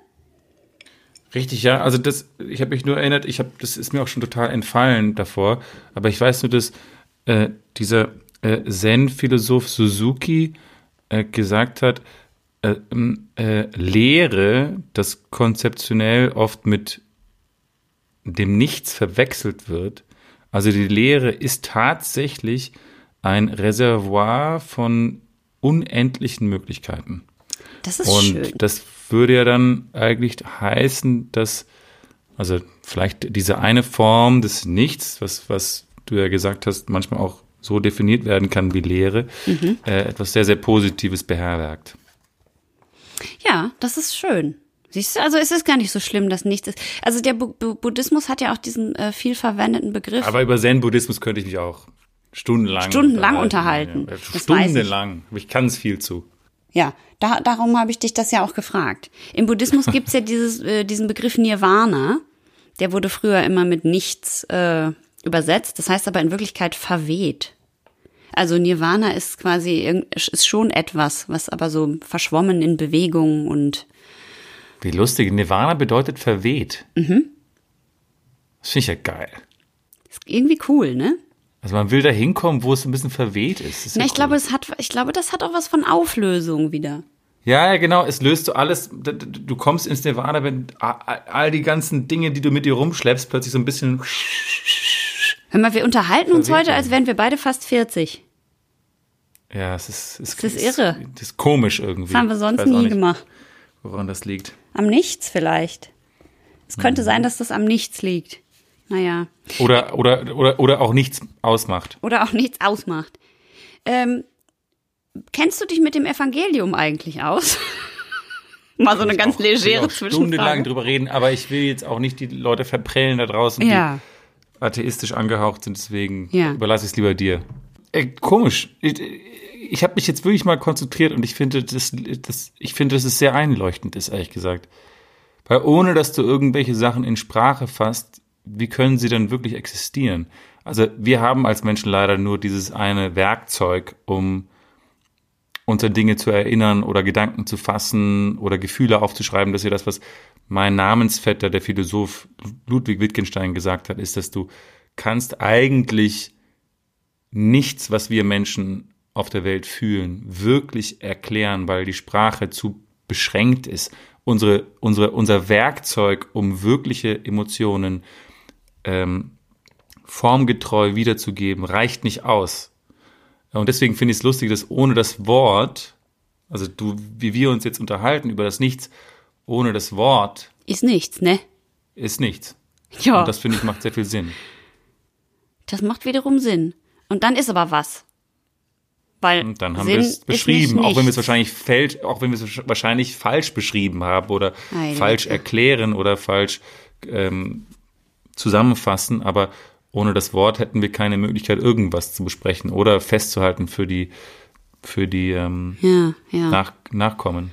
[SPEAKER 1] Richtig, ja. Also das, ich habe mich nur erinnert, ich habe, das ist mir auch schon total entfallen davor, aber ich weiß nur, dass äh, dieser äh, Zen-Philosoph Suzuki äh, gesagt hat, äh, äh, Lehre, das konzeptionell oft mit dem Nichts verwechselt wird, also die Lehre ist tatsächlich ein Reservoir von unendlichen Möglichkeiten.
[SPEAKER 2] Das ist
[SPEAKER 1] Und
[SPEAKER 2] schön.
[SPEAKER 1] das würde ja dann eigentlich heißen, dass, also vielleicht diese eine Form des Nichts, was, was du ja gesagt hast, manchmal auch so definiert werden kann wie Lehre, mhm. äh, etwas sehr, sehr Positives beherbergt.
[SPEAKER 2] Ja, das ist schön. Siehst du, also es ist gar nicht so schlimm, dass nichts ist. Also der Bu Bu Buddhismus hat ja auch diesen äh, viel verwendeten Begriff.
[SPEAKER 1] Aber über Zen-Buddhismus könnte ich mich auch stundenlang
[SPEAKER 2] stundenlang unterhalten.
[SPEAKER 1] unterhalten. Ja, stundenlang. Ich. ich kann es viel zu.
[SPEAKER 2] Ja, da, darum habe ich dich das ja auch gefragt. Im Buddhismus gibt's ja dieses, äh, diesen Begriff Nirvana. Der wurde früher immer mit nichts äh, übersetzt. Das heißt aber in Wirklichkeit verweht. Also Nirvana ist quasi ist schon etwas, was aber so verschwommen in Bewegung und
[SPEAKER 1] wie lustig. Nirvana bedeutet verweht. Mhm. Das finde ich ja geil.
[SPEAKER 2] Ist irgendwie cool, ne?
[SPEAKER 1] Also man will da hinkommen, wo es ein bisschen verweht ist. ist
[SPEAKER 2] Na,
[SPEAKER 1] ja
[SPEAKER 2] ich
[SPEAKER 1] cool.
[SPEAKER 2] glaube, es hat, ich glaube, das hat auch was von Auflösung wieder.
[SPEAKER 1] Ja, ja, genau. Es löst so alles. Du kommst ins Nirvana, wenn all die ganzen Dinge, die du mit dir rumschleppst, plötzlich so ein bisschen.
[SPEAKER 2] Hör mal, wir unterhalten uns heute, als wären wir beide fast 40.
[SPEAKER 1] Ja, es ist. Es
[SPEAKER 2] Das ist irre.
[SPEAKER 1] Das ist komisch irgendwie.
[SPEAKER 2] Das haben wir sonst nie
[SPEAKER 1] nicht,
[SPEAKER 2] gemacht.
[SPEAKER 1] Woran das liegt.
[SPEAKER 2] Am Nichts vielleicht. Es könnte
[SPEAKER 1] Mhm.
[SPEAKER 2] sein, dass das am Nichts liegt. Naja.
[SPEAKER 1] Oder, oder, oder, oder auch nichts ausmacht.
[SPEAKER 2] Oder auch nichts ausmacht. Ähm, kennst du dich mit dem Evangelium eigentlich aus? Mal so eine ganz
[SPEAKER 1] Auch-
[SPEAKER 2] legere
[SPEAKER 1] auch Stundenlang
[SPEAKER 2] Zwischenfrage.
[SPEAKER 1] drüber reden, aber ich will jetzt auch nicht die Leute verprellen da draußen,
[SPEAKER 2] Ja.
[SPEAKER 1] die atheistisch angehaucht sind. Deswegen
[SPEAKER 2] Ja.
[SPEAKER 1] überlasse ich es lieber dir. Äh, komisch. Ich, ich habe mich jetzt wirklich mal konzentriert und ich finde, das, das, ich finde, dass es sehr einleuchtend ist, ehrlich gesagt. Weil ohne, dass du irgendwelche Sachen in Sprache fasst, wie können sie dann wirklich existieren? Also wir haben als Menschen leider nur dieses eine Werkzeug, um uns an Dinge zu erinnern oder Gedanken zu fassen oder Gefühle aufzuschreiben. Das ist ja das, was mein Namensvetter, der Philosoph Ludwig Wittgenstein gesagt hat, ist, dass du kannst eigentlich nichts, was wir Menschen auf der Welt fühlen, wirklich erklären, weil die Sprache zu beschränkt ist. Unsere, unsere, unser Werkzeug, um wirkliche Emotionen ähm, formgetreu wiederzugeben, reicht nicht aus. Und deswegen finde ich es lustig, dass ohne das Wort, also du, wie wir uns jetzt unterhalten über das Nichts, ohne das Wort
[SPEAKER 2] Ist nichts, ne?
[SPEAKER 1] ist nichts.
[SPEAKER 2] Ja.
[SPEAKER 1] Und das finde ich macht sehr viel Sinn.
[SPEAKER 2] Das macht wiederum Sinn. Und dann ist aber was. Weil
[SPEAKER 1] Und dann haben wir es beschrieben, auch wenn wir es wahrscheinlich fällt, auch wenn wir es wahrscheinlich falsch beschrieben haben oder
[SPEAKER 2] Heilige.
[SPEAKER 1] falsch erklären oder falsch ähm, zusammenfassen, aber ohne das Wort hätten wir keine Möglichkeit, irgendwas zu besprechen oder festzuhalten für die für die ähm,
[SPEAKER 2] Ja, ja.
[SPEAKER 1] Nach Nachkommen.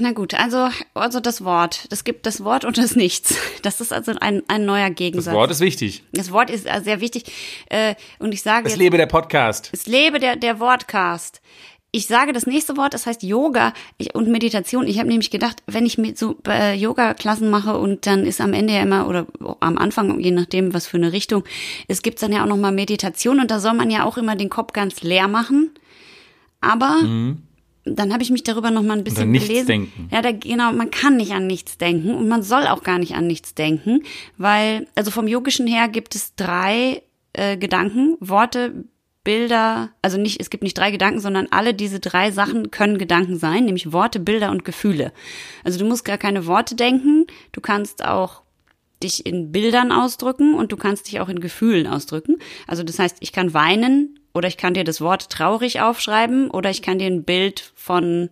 [SPEAKER 2] Na gut, also, also das Wort. Es gibt das Wort und das Nichts. Das ist also ein, ein neuer
[SPEAKER 1] Das
[SPEAKER 2] Gegensatz.
[SPEAKER 1] Wort ist wichtig.
[SPEAKER 2] Das Wort ist äh, sehr wichtig. Äh, und ich sage
[SPEAKER 1] Es
[SPEAKER 2] jetzt,
[SPEAKER 1] lebe der Podcast.
[SPEAKER 2] es lebe der, der Wortcast. Ich sage das nächste Wort, das heißt Yoga und Meditation. Ich habe nämlich gedacht, wenn ich mit so äh, Yoga-Klassen mache und dann ist am Ende ja immer oder am Anfang, je nachdem, was für eine Richtung, es gibt dann ja auch nochmal Meditation und da soll man ja auch immer den Kopf ganz leer machen. Aber dann habe ich mich darüber noch mal ein bisschen
[SPEAKER 1] an nichts
[SPEAKER 2] belesen.
[SPEAKER 1] denken.
[SPEAKER 2] Ja, da, genau, man kann nicht an nichts denken und man soll auch gar nicht an nichts denken, weil, also vom Yogischen her gibt es drei äh, Gedanken, Worte, Bilder, also nicht, es gibt nicht drei Gedanken, sondern alle diese drei Sachen können Gedanken sein, nämlich Worte, Bilder und Gefühle. Also du musst gar keine Worte denken, du kannst auch dich in Bildern ausdrücken und du kannst dich auch in Gefühlen ausdrücken. Also das heißt, ich kann weinen oder ich kann dir das Wort traurig aufschreiben oder ich kann dir ein Bild von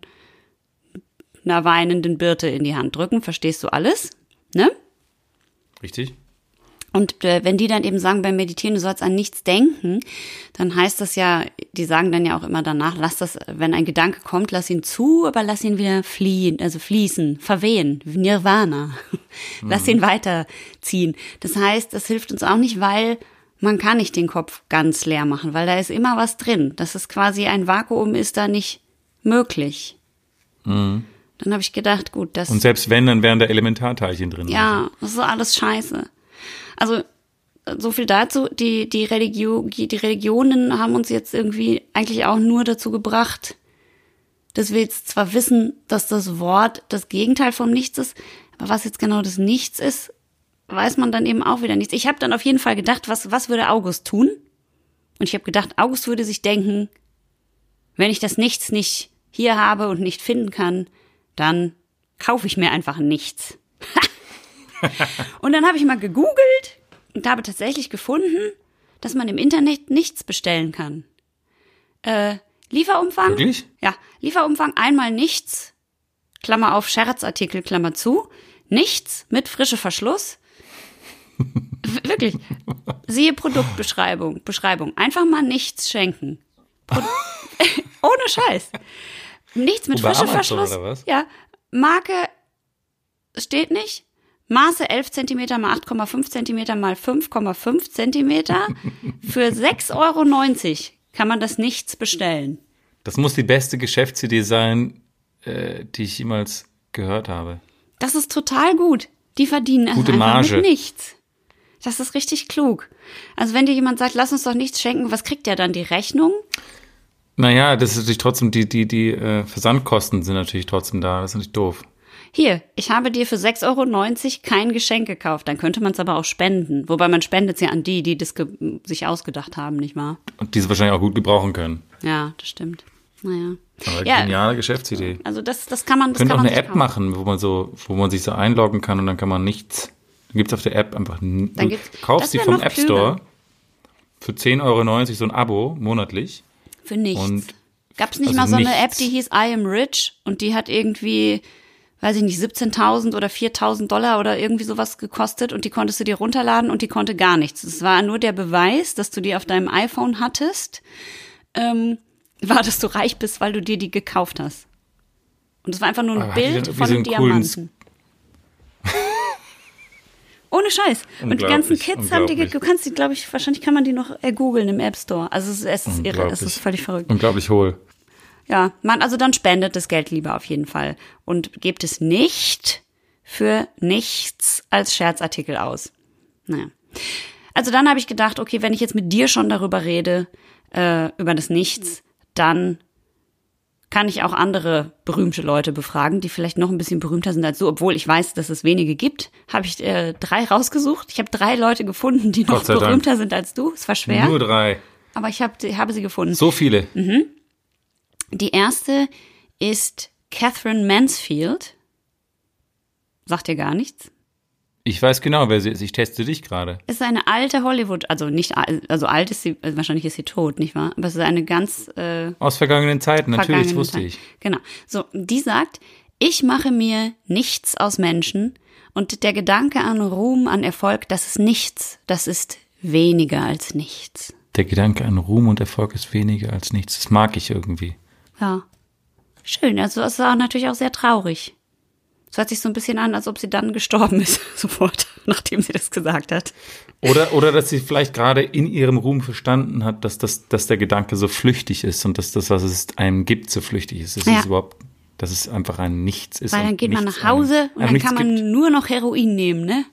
[SPEAKER 2] einer weinenden Birte in die Hand drücken. Verstehst du alles? Ne?
[SPEAKER 1] Richtig?
[SPEAKER 2] Und äh, wenn die dann eben sagen beim Meditieren, du sollst an nichts denken, dann heißt das ja, die sagen dann ja auch immer danach, lass das, wenn ein Gedanke kommt, lass ihn zu, aber lass ihn wieder fliehen, also fließen, verwehen, Nirvana. lass ihn weiterziehen. Das heißt, das hilft uns auch nicht, weil man kann nicht den Kopf ganz leer machen, weil da ist immer was drin. Das ist quasi ein Vakuum, ist da nicht möglich. Dann habe ich gedacht, gut, das
[SPEAKER 1] Und selbst wenn, dann wären da Elementarteilchen drin.
[SPEAKER 2] ja, das ist alles scheiße. Also so viel dazu. Die die Religion, die Religionen haben uns jetzt irgendwie eigentlich auch nur dazu gebracht, dass wir jetzt zwar wissen, dass das Wort das Gegenteil vom Nichts ist, aber was jetzt genau das Nichts ist, weiß man dann eben auch wieder nichts. Ich habe dann auf jeden Fall gedacht, was was würde August tun? Und ich habe gedacht, August würde sich denken, wenn ich das Nichts nicht hier habe und nicht finden kann, dann kaufe ich mir einfach nichts. und dann habe ich mal gegoogelt und habe tatsächlich gefunden, dass man im Internet nichts bestellen kann. Äh, Lieferumfang?
[SPEAKER 1] Wirklich?
[SPEAKER 2] Ja, Lieferumfang einmal nichts, Klammer auf Scherzartikel, Klammer zu, nichts mit frische Verschluss. Wirklich. Siehe Produktbeschreibung, Beschreibung. Einfach mal nichts schenken. Pro Ohne Scheiß. Nichts mit
[SPEAKER 1] Wo, bei
[SPEAKER 2] frische
[SPEAKER 1] Amazon
[SPEAKER 2] Verschluss.
[SPEAKER 1] oder was?
[SPEAKER 2] Ja. Marke steht nicht. Maße 11 cm mal 8,5 cm mal 5,5 cm. Für 6,90 Euro kann man das nichts bestellen.
[SPEAKER 1] Das muss die beste Geschäftsidee sein, äh, die ich jemals gehört habe.
[SPEAKER 2] Das ist total gut. Die verdienen
[SPEAKER 1] Gute
[SPEAKER 2] einfach
[SPEAKER 1] Marge.
[SPEAKER 2] mit nichts. Das ist richtig klug. Also wenn dir jemand sagt, lass uns doch nichts schenken, was kriegt der dann? Die Rechnung?
[SPEAKER 1] Naja, das ist natürlich trotzdem, die, die, die äh, Versandkosten sind natürlich trotzdem da. Das ist natürlich doof.
[SPEAKER 2] Hier, ich habe dir für 6,90 Euro kein Geschenk gekauft. Dann könnte man es aber auch spenden. Wobei man spendet es ja an die, die das sich ausgedacht haben, nicht wahr?
[SPEAKER 1] Und die sie wahrscheinlich auch gut gebrauchen können.
[SPEAKER 2] Ja, das stimmt. Naja.
[SPEAKER 1] Aber
[SPEAKER 2] Ja.
[SPEAKER 1] geniale Geschäftsidee.
[SPEAKER 2] Also das, das kann man, das kann
[SPEAKER 1] auch
[SPEAKER 2] man
[SPEAKER 1] eine App
[SPEAKER 2] kaufen.
[SPEAKER 1] machen, wo man so, wo man sich so einloggen kann und dann kann man nichts. Dann gibt's auf der App einfach. Du kaufst die
[SPEAKER 2] wär
[SPEAKER 1] vom App. Store für 10,90 Euro so ein Abo monatlich.
[SPEAKER 2] Für nichts.
[SPEAKER 1] Und-
[SPEAKER 2] Gab es nicht
[SPEAKER 1] also
[SPEAKER 2] mal so eine
[SPEAKER 1] nichts.
[SPEAKER 2] App, die hieß I am Rich und die hat irgendwie, weiß ich nicht, 17.000 oder 4.000 Dollar oder irgendwie sowas gekostet und die konntest du dir runterladen und die konnte gar nichts. Es war nur der Beweis, dass du die auf deinem iPhone hattest, ähm, war, dass du reich bist, weil du dir die gekauft hast. Und es war einfach nur ein
[SPEAKER 1] Aber
[SPEAKER 2] Bild von einem
[SPEAKER 1] so
[SPEAKER 2] Diamanten. Ohne Scheiß. Und die ganzen Kids haben die, du kannst die, glaube ich, wahrscheinlich kann man die noch googeln im App Store. Also es, ist- es ist irre, es ist völlig verrückt.
[SPEAKER 1] Unglaublich hohl.
[SPEAKER 2] Ja, man, also dann spendet das Geld lieber auf jeden Fall und gebt es nicht für nichts als Scherzartikel aus. Naja. Also dann habe ich gedacht, okay, wenn ich jetzt mit dir schon darüber rede, äh, über das Nichts, dann kann ich auch andere berühmte Leute befragen, die vielleicht noch ein bisschen berühmter sind als du, obwohl ich weiß, dass es wenige gibt. Habe ich äh, drei rausgesucht. Ich habe drei Leute gefunden, die noch
[SPEAKER 1] sei Dank.
[SPEAKER 2] berühmter sind als du. Es war schwer,
[SPEAKER 1] Nur drei.
[SPEAKER 2] aber ich hab, habe sie gefunden.
[SPEAKER 1] So viele.
[SPEAKER 2] Die erste ist Catherine Mansfield. Sagt dir gar nichts.
[SPEAKER 1] Ich weiß genau, wer sie ist. Ich teste dich gerade.
[SPEAKER 2] Ist eine alte Hollywood, also nicht, al- also alt ist sie, also wahrscheinlich ist sie tot, nicht wahr? Aber es ist eine ganz äh,
[SPEAKER 1] Aus vergangenen Zeiten, natürlich, das wusste
[SPEAKER 2] Zeit.
[SPEAKER 1] ich.
[SPEAKER 2] Genau. So, die sagt, ich mache mir nichts aus Menschen und der Gedanke an Ruhm, an Erfolg, das ist nichts, das ist weniger als nichts.
[SPEAKER 1] Der Gedanke an Ruhm und Erfolg ist weniger als nichts. Das mag ich irgendwie.
[SPEAKER 2] Ja. Schön, also es war natürlich auch sehr traurig. Es hört sich so ein bisschen an, als ob sie dann gestorben ist, sofort, nachdem sie das gesagt hat.
[SPEAKER 1] Oder, oder dass sie vielleicht gerade in ihrem Ruhm verstanden hat, dass, das, dass der Gedanke so flüchtig ist und dass das, was es einem gibt, so flüchtig ist. Es
[SPEAKER 2] Ja.
[SPEAKER 1] ist überhaupt, dass es einfach ein Nichts ist.
[SPEAKER 2] Weil dann geht man nach Hause
[SPEAKER 1] einem-
[SPEAKER 2] und dann kann man
[SPEAKER 1] gibt.
[SPEAKER 2] nur noch Heroin nehmen, ne?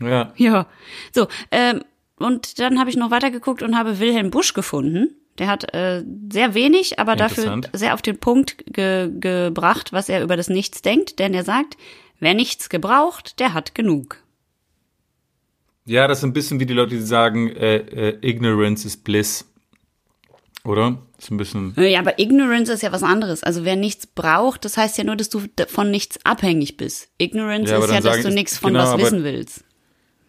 [SPEAKER 1] Ja.
[SPEAKER 2] Ja. So, ähm, und dann habe ich noch weitergeguckt und habe Wilhelm Busch gefunden. Der hat äh, sehr wenig, aber dafür sehr auf den Punkt ge gebracht, was er über das Nichts denkt. Denn er sagt, wer nichts gebraucht, der hat genug.
[SPEAKER 1] ja, das ist ein bisschen wie die Leute, die sagen, äh, äh, Ignorance is bliss. Oder? Ist ein bisschen.
[SPEAKER 2] Ja, aber Ignorance ist ja was anderes. Also wer nichts braucht, das heißt ja nur, dass du von nichts abhängig bist. Ignorance
[SPEAKER 1] Ja,
[SPEAKER 2] ist ja, dass du nichts von
[SPEAKER 1] genau,
[SPEAKER 2] was
[SPEAKER 1] aber-
[SPEAKER 2] wissen willst.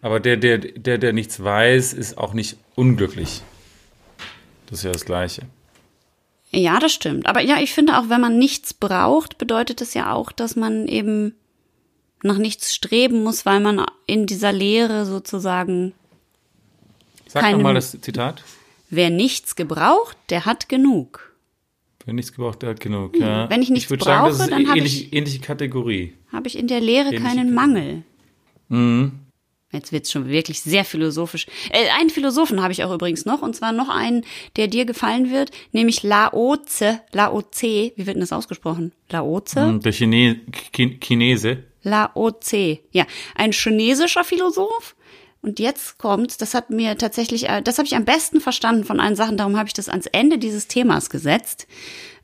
[SPEAKER 1] Aber der, der, der, der nichts weiß, ist auch nicht unglücklich. Das ist ja das Gleiche.
[SPEAKER 2] Ja, das stimmt. Aber ja, ich finde auch, wenn man nichts braucht, bedeutet das ja auch, dass man eben nach nichts streben muss, weil man in dieser Lehre sozusagen,
[SPEAKER 1] Sag nochmal das Zitat.
[SPEAKER 2] wer nichts gebraucht, der hat genug.
[SPEAKER 1] Wenn nichts gebraucht, der hat genug. Ja.
[SPEAKER 2] wenn ich nichts
[SPEAKER 1] würd sagen, das
[SPEAKER 2] brauche,
[SPEAKER 1] ist
[SPEAKER 2] dann hab
[SPEAKER 1] ähnliche,
[SPEAKER 2] ich-
[SPEAKER 1] ähnliche Kategorie.
[SPEAKER 2] Habe ich in der Lehre
[SPEAKER 1] Ähnliche
[SPEAKER 2] keinen
[SPEAKER 1] Kategorie.
[SPEAKER 2] Mangel. Jetzt wird's schon wirklich sehr philosophisch. Äh, einen Philosophen habe ich auch übrigens noch, und zwar noch einen, der dir gefallen wird, nämlich Laoze. Laoze, wie wird denn das ausgesprochen? Laoze?
[SPEAKER 1] Hm, Der Chine Ch- Chinese.
[SPEAKER 2] Laoze. Ja, ein chinesischer Philosoph. Und jetzt kommt's, das hat mir tatsächlich, äh, das habe ich am besten verstanden von allen Sachen, darum habe ich das ans Ende dieses Themas gesetzt.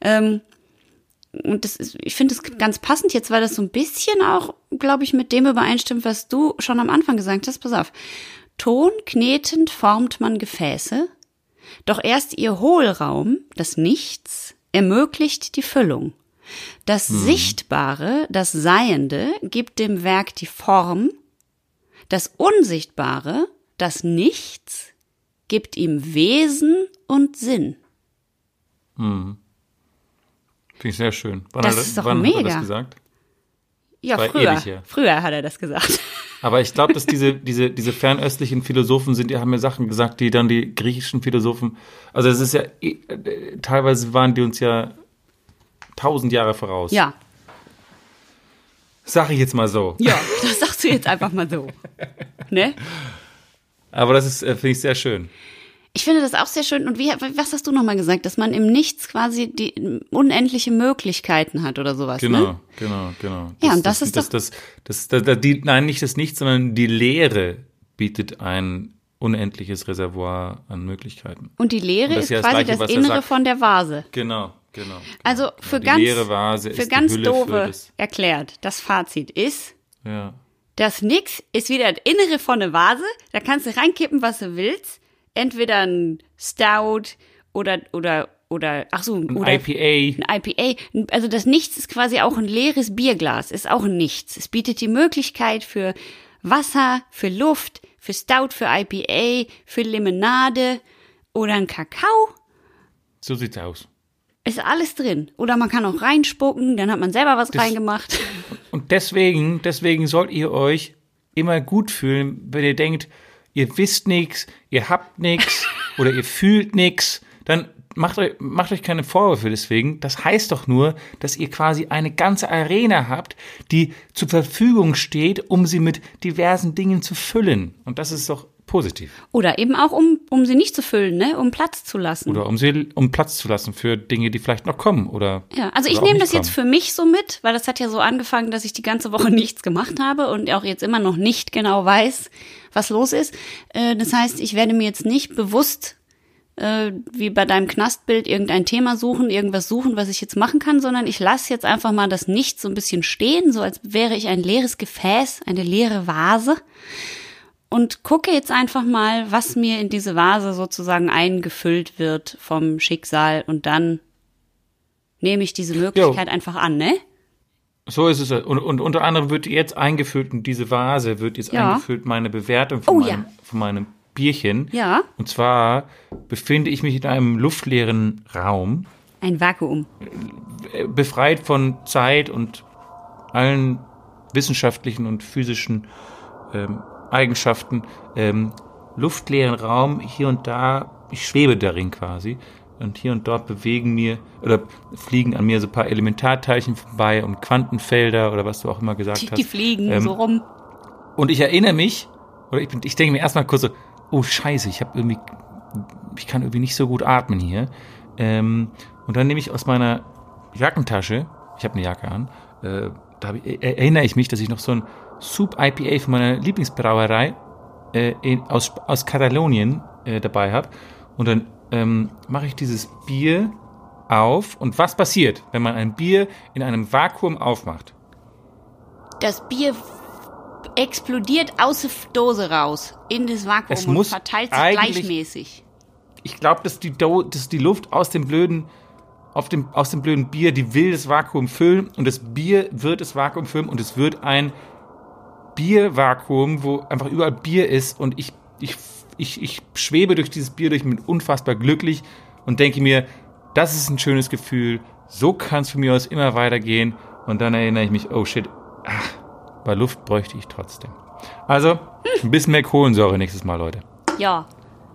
[SPEAKER 2] Ähm, und das ist, ich finde es ganz passend jetzt, weil das so ein bisschen auch, glaube ich, mit dem übereinstimmt, was du schon am Anfang gesagt hast. Pass auf. Ton knetend formt man Gefäße, doch erst ihr Hohlraum, das Nichts, ermöglicht die Füllung. Das Sichtbare, das Seiende, gibt dem Werk die Form, das Unsichtbare, das Nichts, gibt ihm Wesen und Sinn.
[SPEAKER 1] Finde ich sehr schön. Wann,
[SPEAKER 2] Das
[SPEAKER 1] hat,
[SPEAKER 2] ist doch
[SPEAKER 1] wann hat er
[SPEAKER 2] mega.
[SPEAKER 1] das gesagt?
[SPEAKER 2] Ja,
[SPEAKER 1] War
[SPEAKER 2] früher. Früher hat er das gesagt.
[SPEAKER 1] Aber ich glaube, dass diese, diese, diese fernöstlichen Philosophen sind, die haben mir Sachen gesagt, die dann die griechischen Philosophen, also es ist ja, äh, teilweise waren die uns ja tausend Jahre voraus.
[SPEAKER 2] Ja.
[SPEAKER 1] Sag ich jetzt mal so.
[SPEAKER 2] Ja, das sagst du jetzt einfach mal so. Ne?
[SPEAKER 1] Aber das ist, äh, finde ich sehr schön.
[SPEAKER 2] Ich finde das auch sehr schön. Und wie, was hast du nochmal gesagt? Dass man im Nichts quasi die unendliche Möglichkeiten hat oder sowas.
[SPEAKER 1] Genau,
[SPEAKER 2] ne?
[SPEAKER 1] genau, genau.
[SPEAKER 2] Ja, und das ist
[SPEAKER 1] das, das, das, das, das, die, nein, nicht das Nichts, sondern die Leere bietet ein unendliches Reservoir an Möglichkeiten.
[SPEAKER 2] Und die Leere
[SPEAKER 1] Und das
[SPEAKER 2] ist
[SPEAKER 1] das
[SPEAKER 2] quasi
[SPEAKER 1] Gleiche,
[SPEAKER 2] das
[SPEAKER 1] er
[SPEAKER 2] Innere von der Vase.
[SPEAKER 1] Genau, genau. genau
[SPEAKER 2] Also
[SPEAKER 1] genau.
[SPEAKER 2] für
[SPEAKER 1] die
[SPEAKER 2] ganz, für ganz
[SPEAKER 1] Hülle
[SPEAKER 2] doofe
[SPEAKER 1] Für das,
[SPEAKER 2] erklärt, das Fazit ist,
[SPEAKER 1] ja.
[SPEAKER 2] das Nix ist wieder das Innere von der Vase. Da kannst du reinkippen, was du willst. Entweder ein Stout oder, oder, oder, ach so,
[SPEAKER 1] Ein
[SPEAKER 2] oder
[SPEAKER 1] IPA.
[SPEAKER 2] ein IPA. Also das Nichts ist quasi auch ein leeres Bierglas, ist auch ein Nichts. Es bietet die Möglichkeit für Wasser, für Luft, für Stout, für IPA, für Limonade oder ein Kakao.
[SPEAKER 1] So sieht's aus.
[SPEAKER 2] Ist alles drin. Oder man kann auch reinspucken, dann hat man selber was
[SPEAKER 1] Das-
[SPEAKER 2] reingemacht.
[SPEAKER 1] Und deswegen, deswegen sollt ihr euch immer gut fühlen, wenn ihr denkt, ihr wisst nichts, ihr habt nichts oder ihr fühlt nichts, dann macht euch, macht euch keine Vorwürfe deswegen. Das heißt doch nur, dass ihr quasi eine ganze Arena habt, die zur Verfügung steht, um sie mit diversen Dingen zu füllen. Und das ist doch positiv.
[SPEAKER 2] Oder eben auch, um, um sie nicht zu füllen, ne? um Platz zu lassen.
[SPEAKER 1] Oder um sie, um Platz zu lassen für Dinge, die vielleicht noch kommen oder.
[SPEAKER 2] Ja, also ich nehme das jetzt
[SPEAKER 1] kommen.
[SPEAKER 2] für mich so mit, weil das hat ja so angefangen, dass ich die ganze Woche nichts gemacht habe und auch jetzt immer noch nicht genau weiß, was los ist. Äh, Das heißt, ich werde mir jetzt nicht bewusst äh, wie bei deinem Knastbild irgendein Thema suchen, irgendwas suchen, was ich jetzt machen kann, sondern ich lasse jetzt einfach mal das Nichts so ein bisschen stehen, so als wäre ich ein leeres Gefäß, eine leere Vase und gucke jetzt einfach mal, was mir in diese Vase sozusagen eingefüllt wird vom Schicksal und dann nehme ich diese Möglichkeit einfach an, ne?
[SPEAKER 1] So ist es. Und, und unter anderem wird jetzt eingeführt, in diese Vase wird jetzt
[SPEAKER 2] Ja.
[SPEAKER 1] eingefüllt meine Bewertung von,
[SPEAKER 2] Oh,
[SPEAKER 1] meinem,
[SPEAKER 2] ja.
[SPEAKER 1] von meinem Bierchen.
[SPEAKER 2] Ja.
[SPEAKER 1] Und zwar befinde ich mich in einem luftleeren Raum,
[SPEAKER 2] Ein Vakuum.
[SPEAKER 1] äh, befreit von Zeit und allen wissenschaftlichen und physischen ähm, Eigenschaften. Ähm, luftleeren Raum, hier und da, ich schwebe darin quasi. Und hier und dort bewegen mir oder fliegen an mir so ein paar Elementarteilchen vorbei und Quantenfelder oder was du auch immer gesagt
[SPEAKER 2] Die,
[SPEAKER 1] hast.
[SPEAKER 2] die fliegen
[SPEAKER 1] Ähm,
[SPEAKER 2] so rum.
[SPEAKER 1] Und ich erinnere mich, oder ich, bin- ich denke mir erstmal kurz so, oh Scheiße, ich habe irgendwie, ich kann irgendwie nicht so gut atmen hier. Ähm, und dann nehme ich aus meiner Jackentasche, ich habe eine Jacke an, äh, da ich, er- erinnere ich mich, dass ich noch so ein Soup IPA von meiner Lieblingsbrauerei äh, in, aus, aus Katalonien äh, dabei habe. Und dann ähm, mache ich dieses Bier auf. Und was passiert, wenn man ein Bier in einem Vakuum aufmacht?
[SPEAKER 2] Das Bier explodiert aus der Dose raus in das Vakuum
[SPEAKER 1] Es
[SPEAKER 2] und verteilt sich gleichmäßig.
[SPEAKER 1] ich glaube, dass dass die Luft aus dem blöden, dem, aus dem blöden Bier, die will das Vakuum füllen und das Bier wird das Vakuum füllen und es wird ein Biervakuum, wo einfach überall Bier ist und ich, ich, ich, ich schwebe durch dieses Bier durch, bin unfassbar glücklich und denke mir, das ist ein schönes Gefühl, so kann es von mir aus immer weitergehen und dann erinnere ich mich, oh shit, ach, bei Luft bräuchte ich trotzdem. Also, ein bisschen mehr Kohlensäure nächstes Mal, Leute.
[SPEAKER 2] Ja.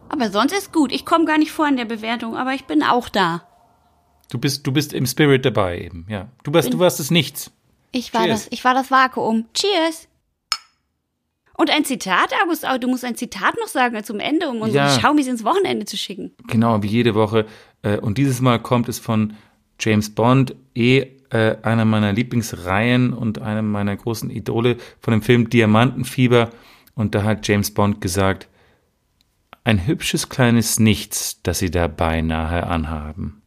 [SPEAKER 2] Aber sonst ist gut. Ich komme gar nicht vor in der Bewertung, aber ich bin auch da.
[SPEAKER 1] Du bist, du bist im Spirit dabei eben, ja. Du warst, du warst es nichts.
[SPEAKER 2] Ich war
[SPEAKER 1] Cheers.
[SPEAKER 2] das, ich war das Vakuum. Cheers. Und ein Zitat, August, oh, du musst ein Zitat noch sagen zum Ende, um unsere
[SPEAKER 1] Ja.
[SPEAKER 2] Schaumis ins Wochenende zu schicken.
[SPEAKER 1] Genau, wie jede Woche. Äh, Und dieses Mal kommt es von James Bond, eh äh, einer meiner Lieblingsreihen und einem meiner großen Idole von dem Film Diamantenfieber. Und da hat James Bond gesagt, ein hübsches kleines Nichts, das sie da beinahe anhaben.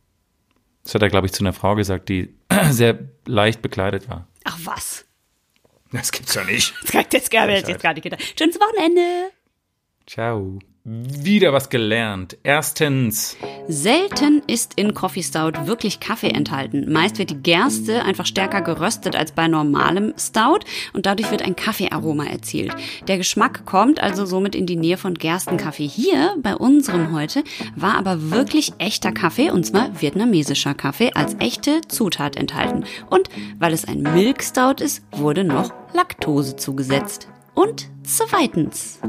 [SPEAKER 1] Das hat er, glaube ich, zu einer Frau gesagt, die sehr leicht bekleidet war.
[SPEAKER 2] Ach was.
[SPEAKER 1] Das gibt's ja nicht.
[SPEAKER 2] Das das gar jetzt gar nicht gedacht. Schönes Wochenende.
[SPEAKER 1] Ciao. Wieder was gelernt. Erstens,
[SPEAKER 2] Selten ist in Coffee Stout wirklich Kaffee enthalten. Meist wird die Gerste einfach stärker geröstet als bei normalem Stout und dadurch wird ein Kaffeearoma erzielt. Der Geschmack kommt also somit in die Nähe von Gerstenkaffee. Hier bei unserem heute war aber wirklich echter Kaffee und zwar vietnamesischer Kaffee als echte Zutat enthalten. Und weil es ein Milk Stout ist, wurde noch Laktose zugesetzt. Und zweitens.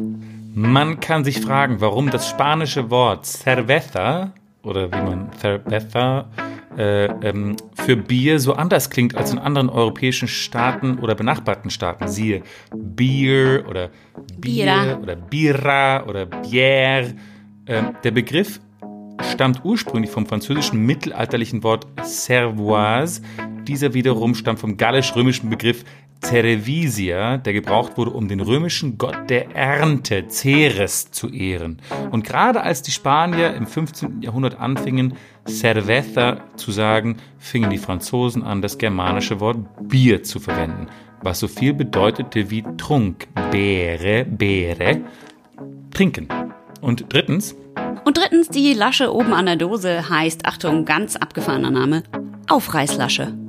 [SPEAKER 1] Man kann sich fragen, warum das spanische Wort cerveza oder wie man cerveza äh, ähm, für Bier so anders klingt als in anderen europäischen Staaten oder benachbarten Staaten. Siehe Bier oder Bier
[SPEAKER 2] Bira.
[SPEAKER 1] oder Bira oder Bier. Äh, der Begriff stammt ursprünglich vom französischen mittelalterlichen Wort cervoise. Dieser wiederum stammt vom gallisch-römischen Begriff Cerevisia, der gebraucht wurde, um den römischen Gott der Ernte, Ceres, zu ehren. Und gerade als die Spanier im 15. Jahrhundert anfingen, Cerveza zu sagen, fingen die Franzosen an, das germanische Wort Bier zu verwenden, was so viel bedeutete wie Trunk, bere, bere, trinken. Und drittens,
[SPEAKER 2] Und drittens, die Lasche oben an der Dose heißt, Achtung, ganz abgefahrener Name, Aufreißlasche.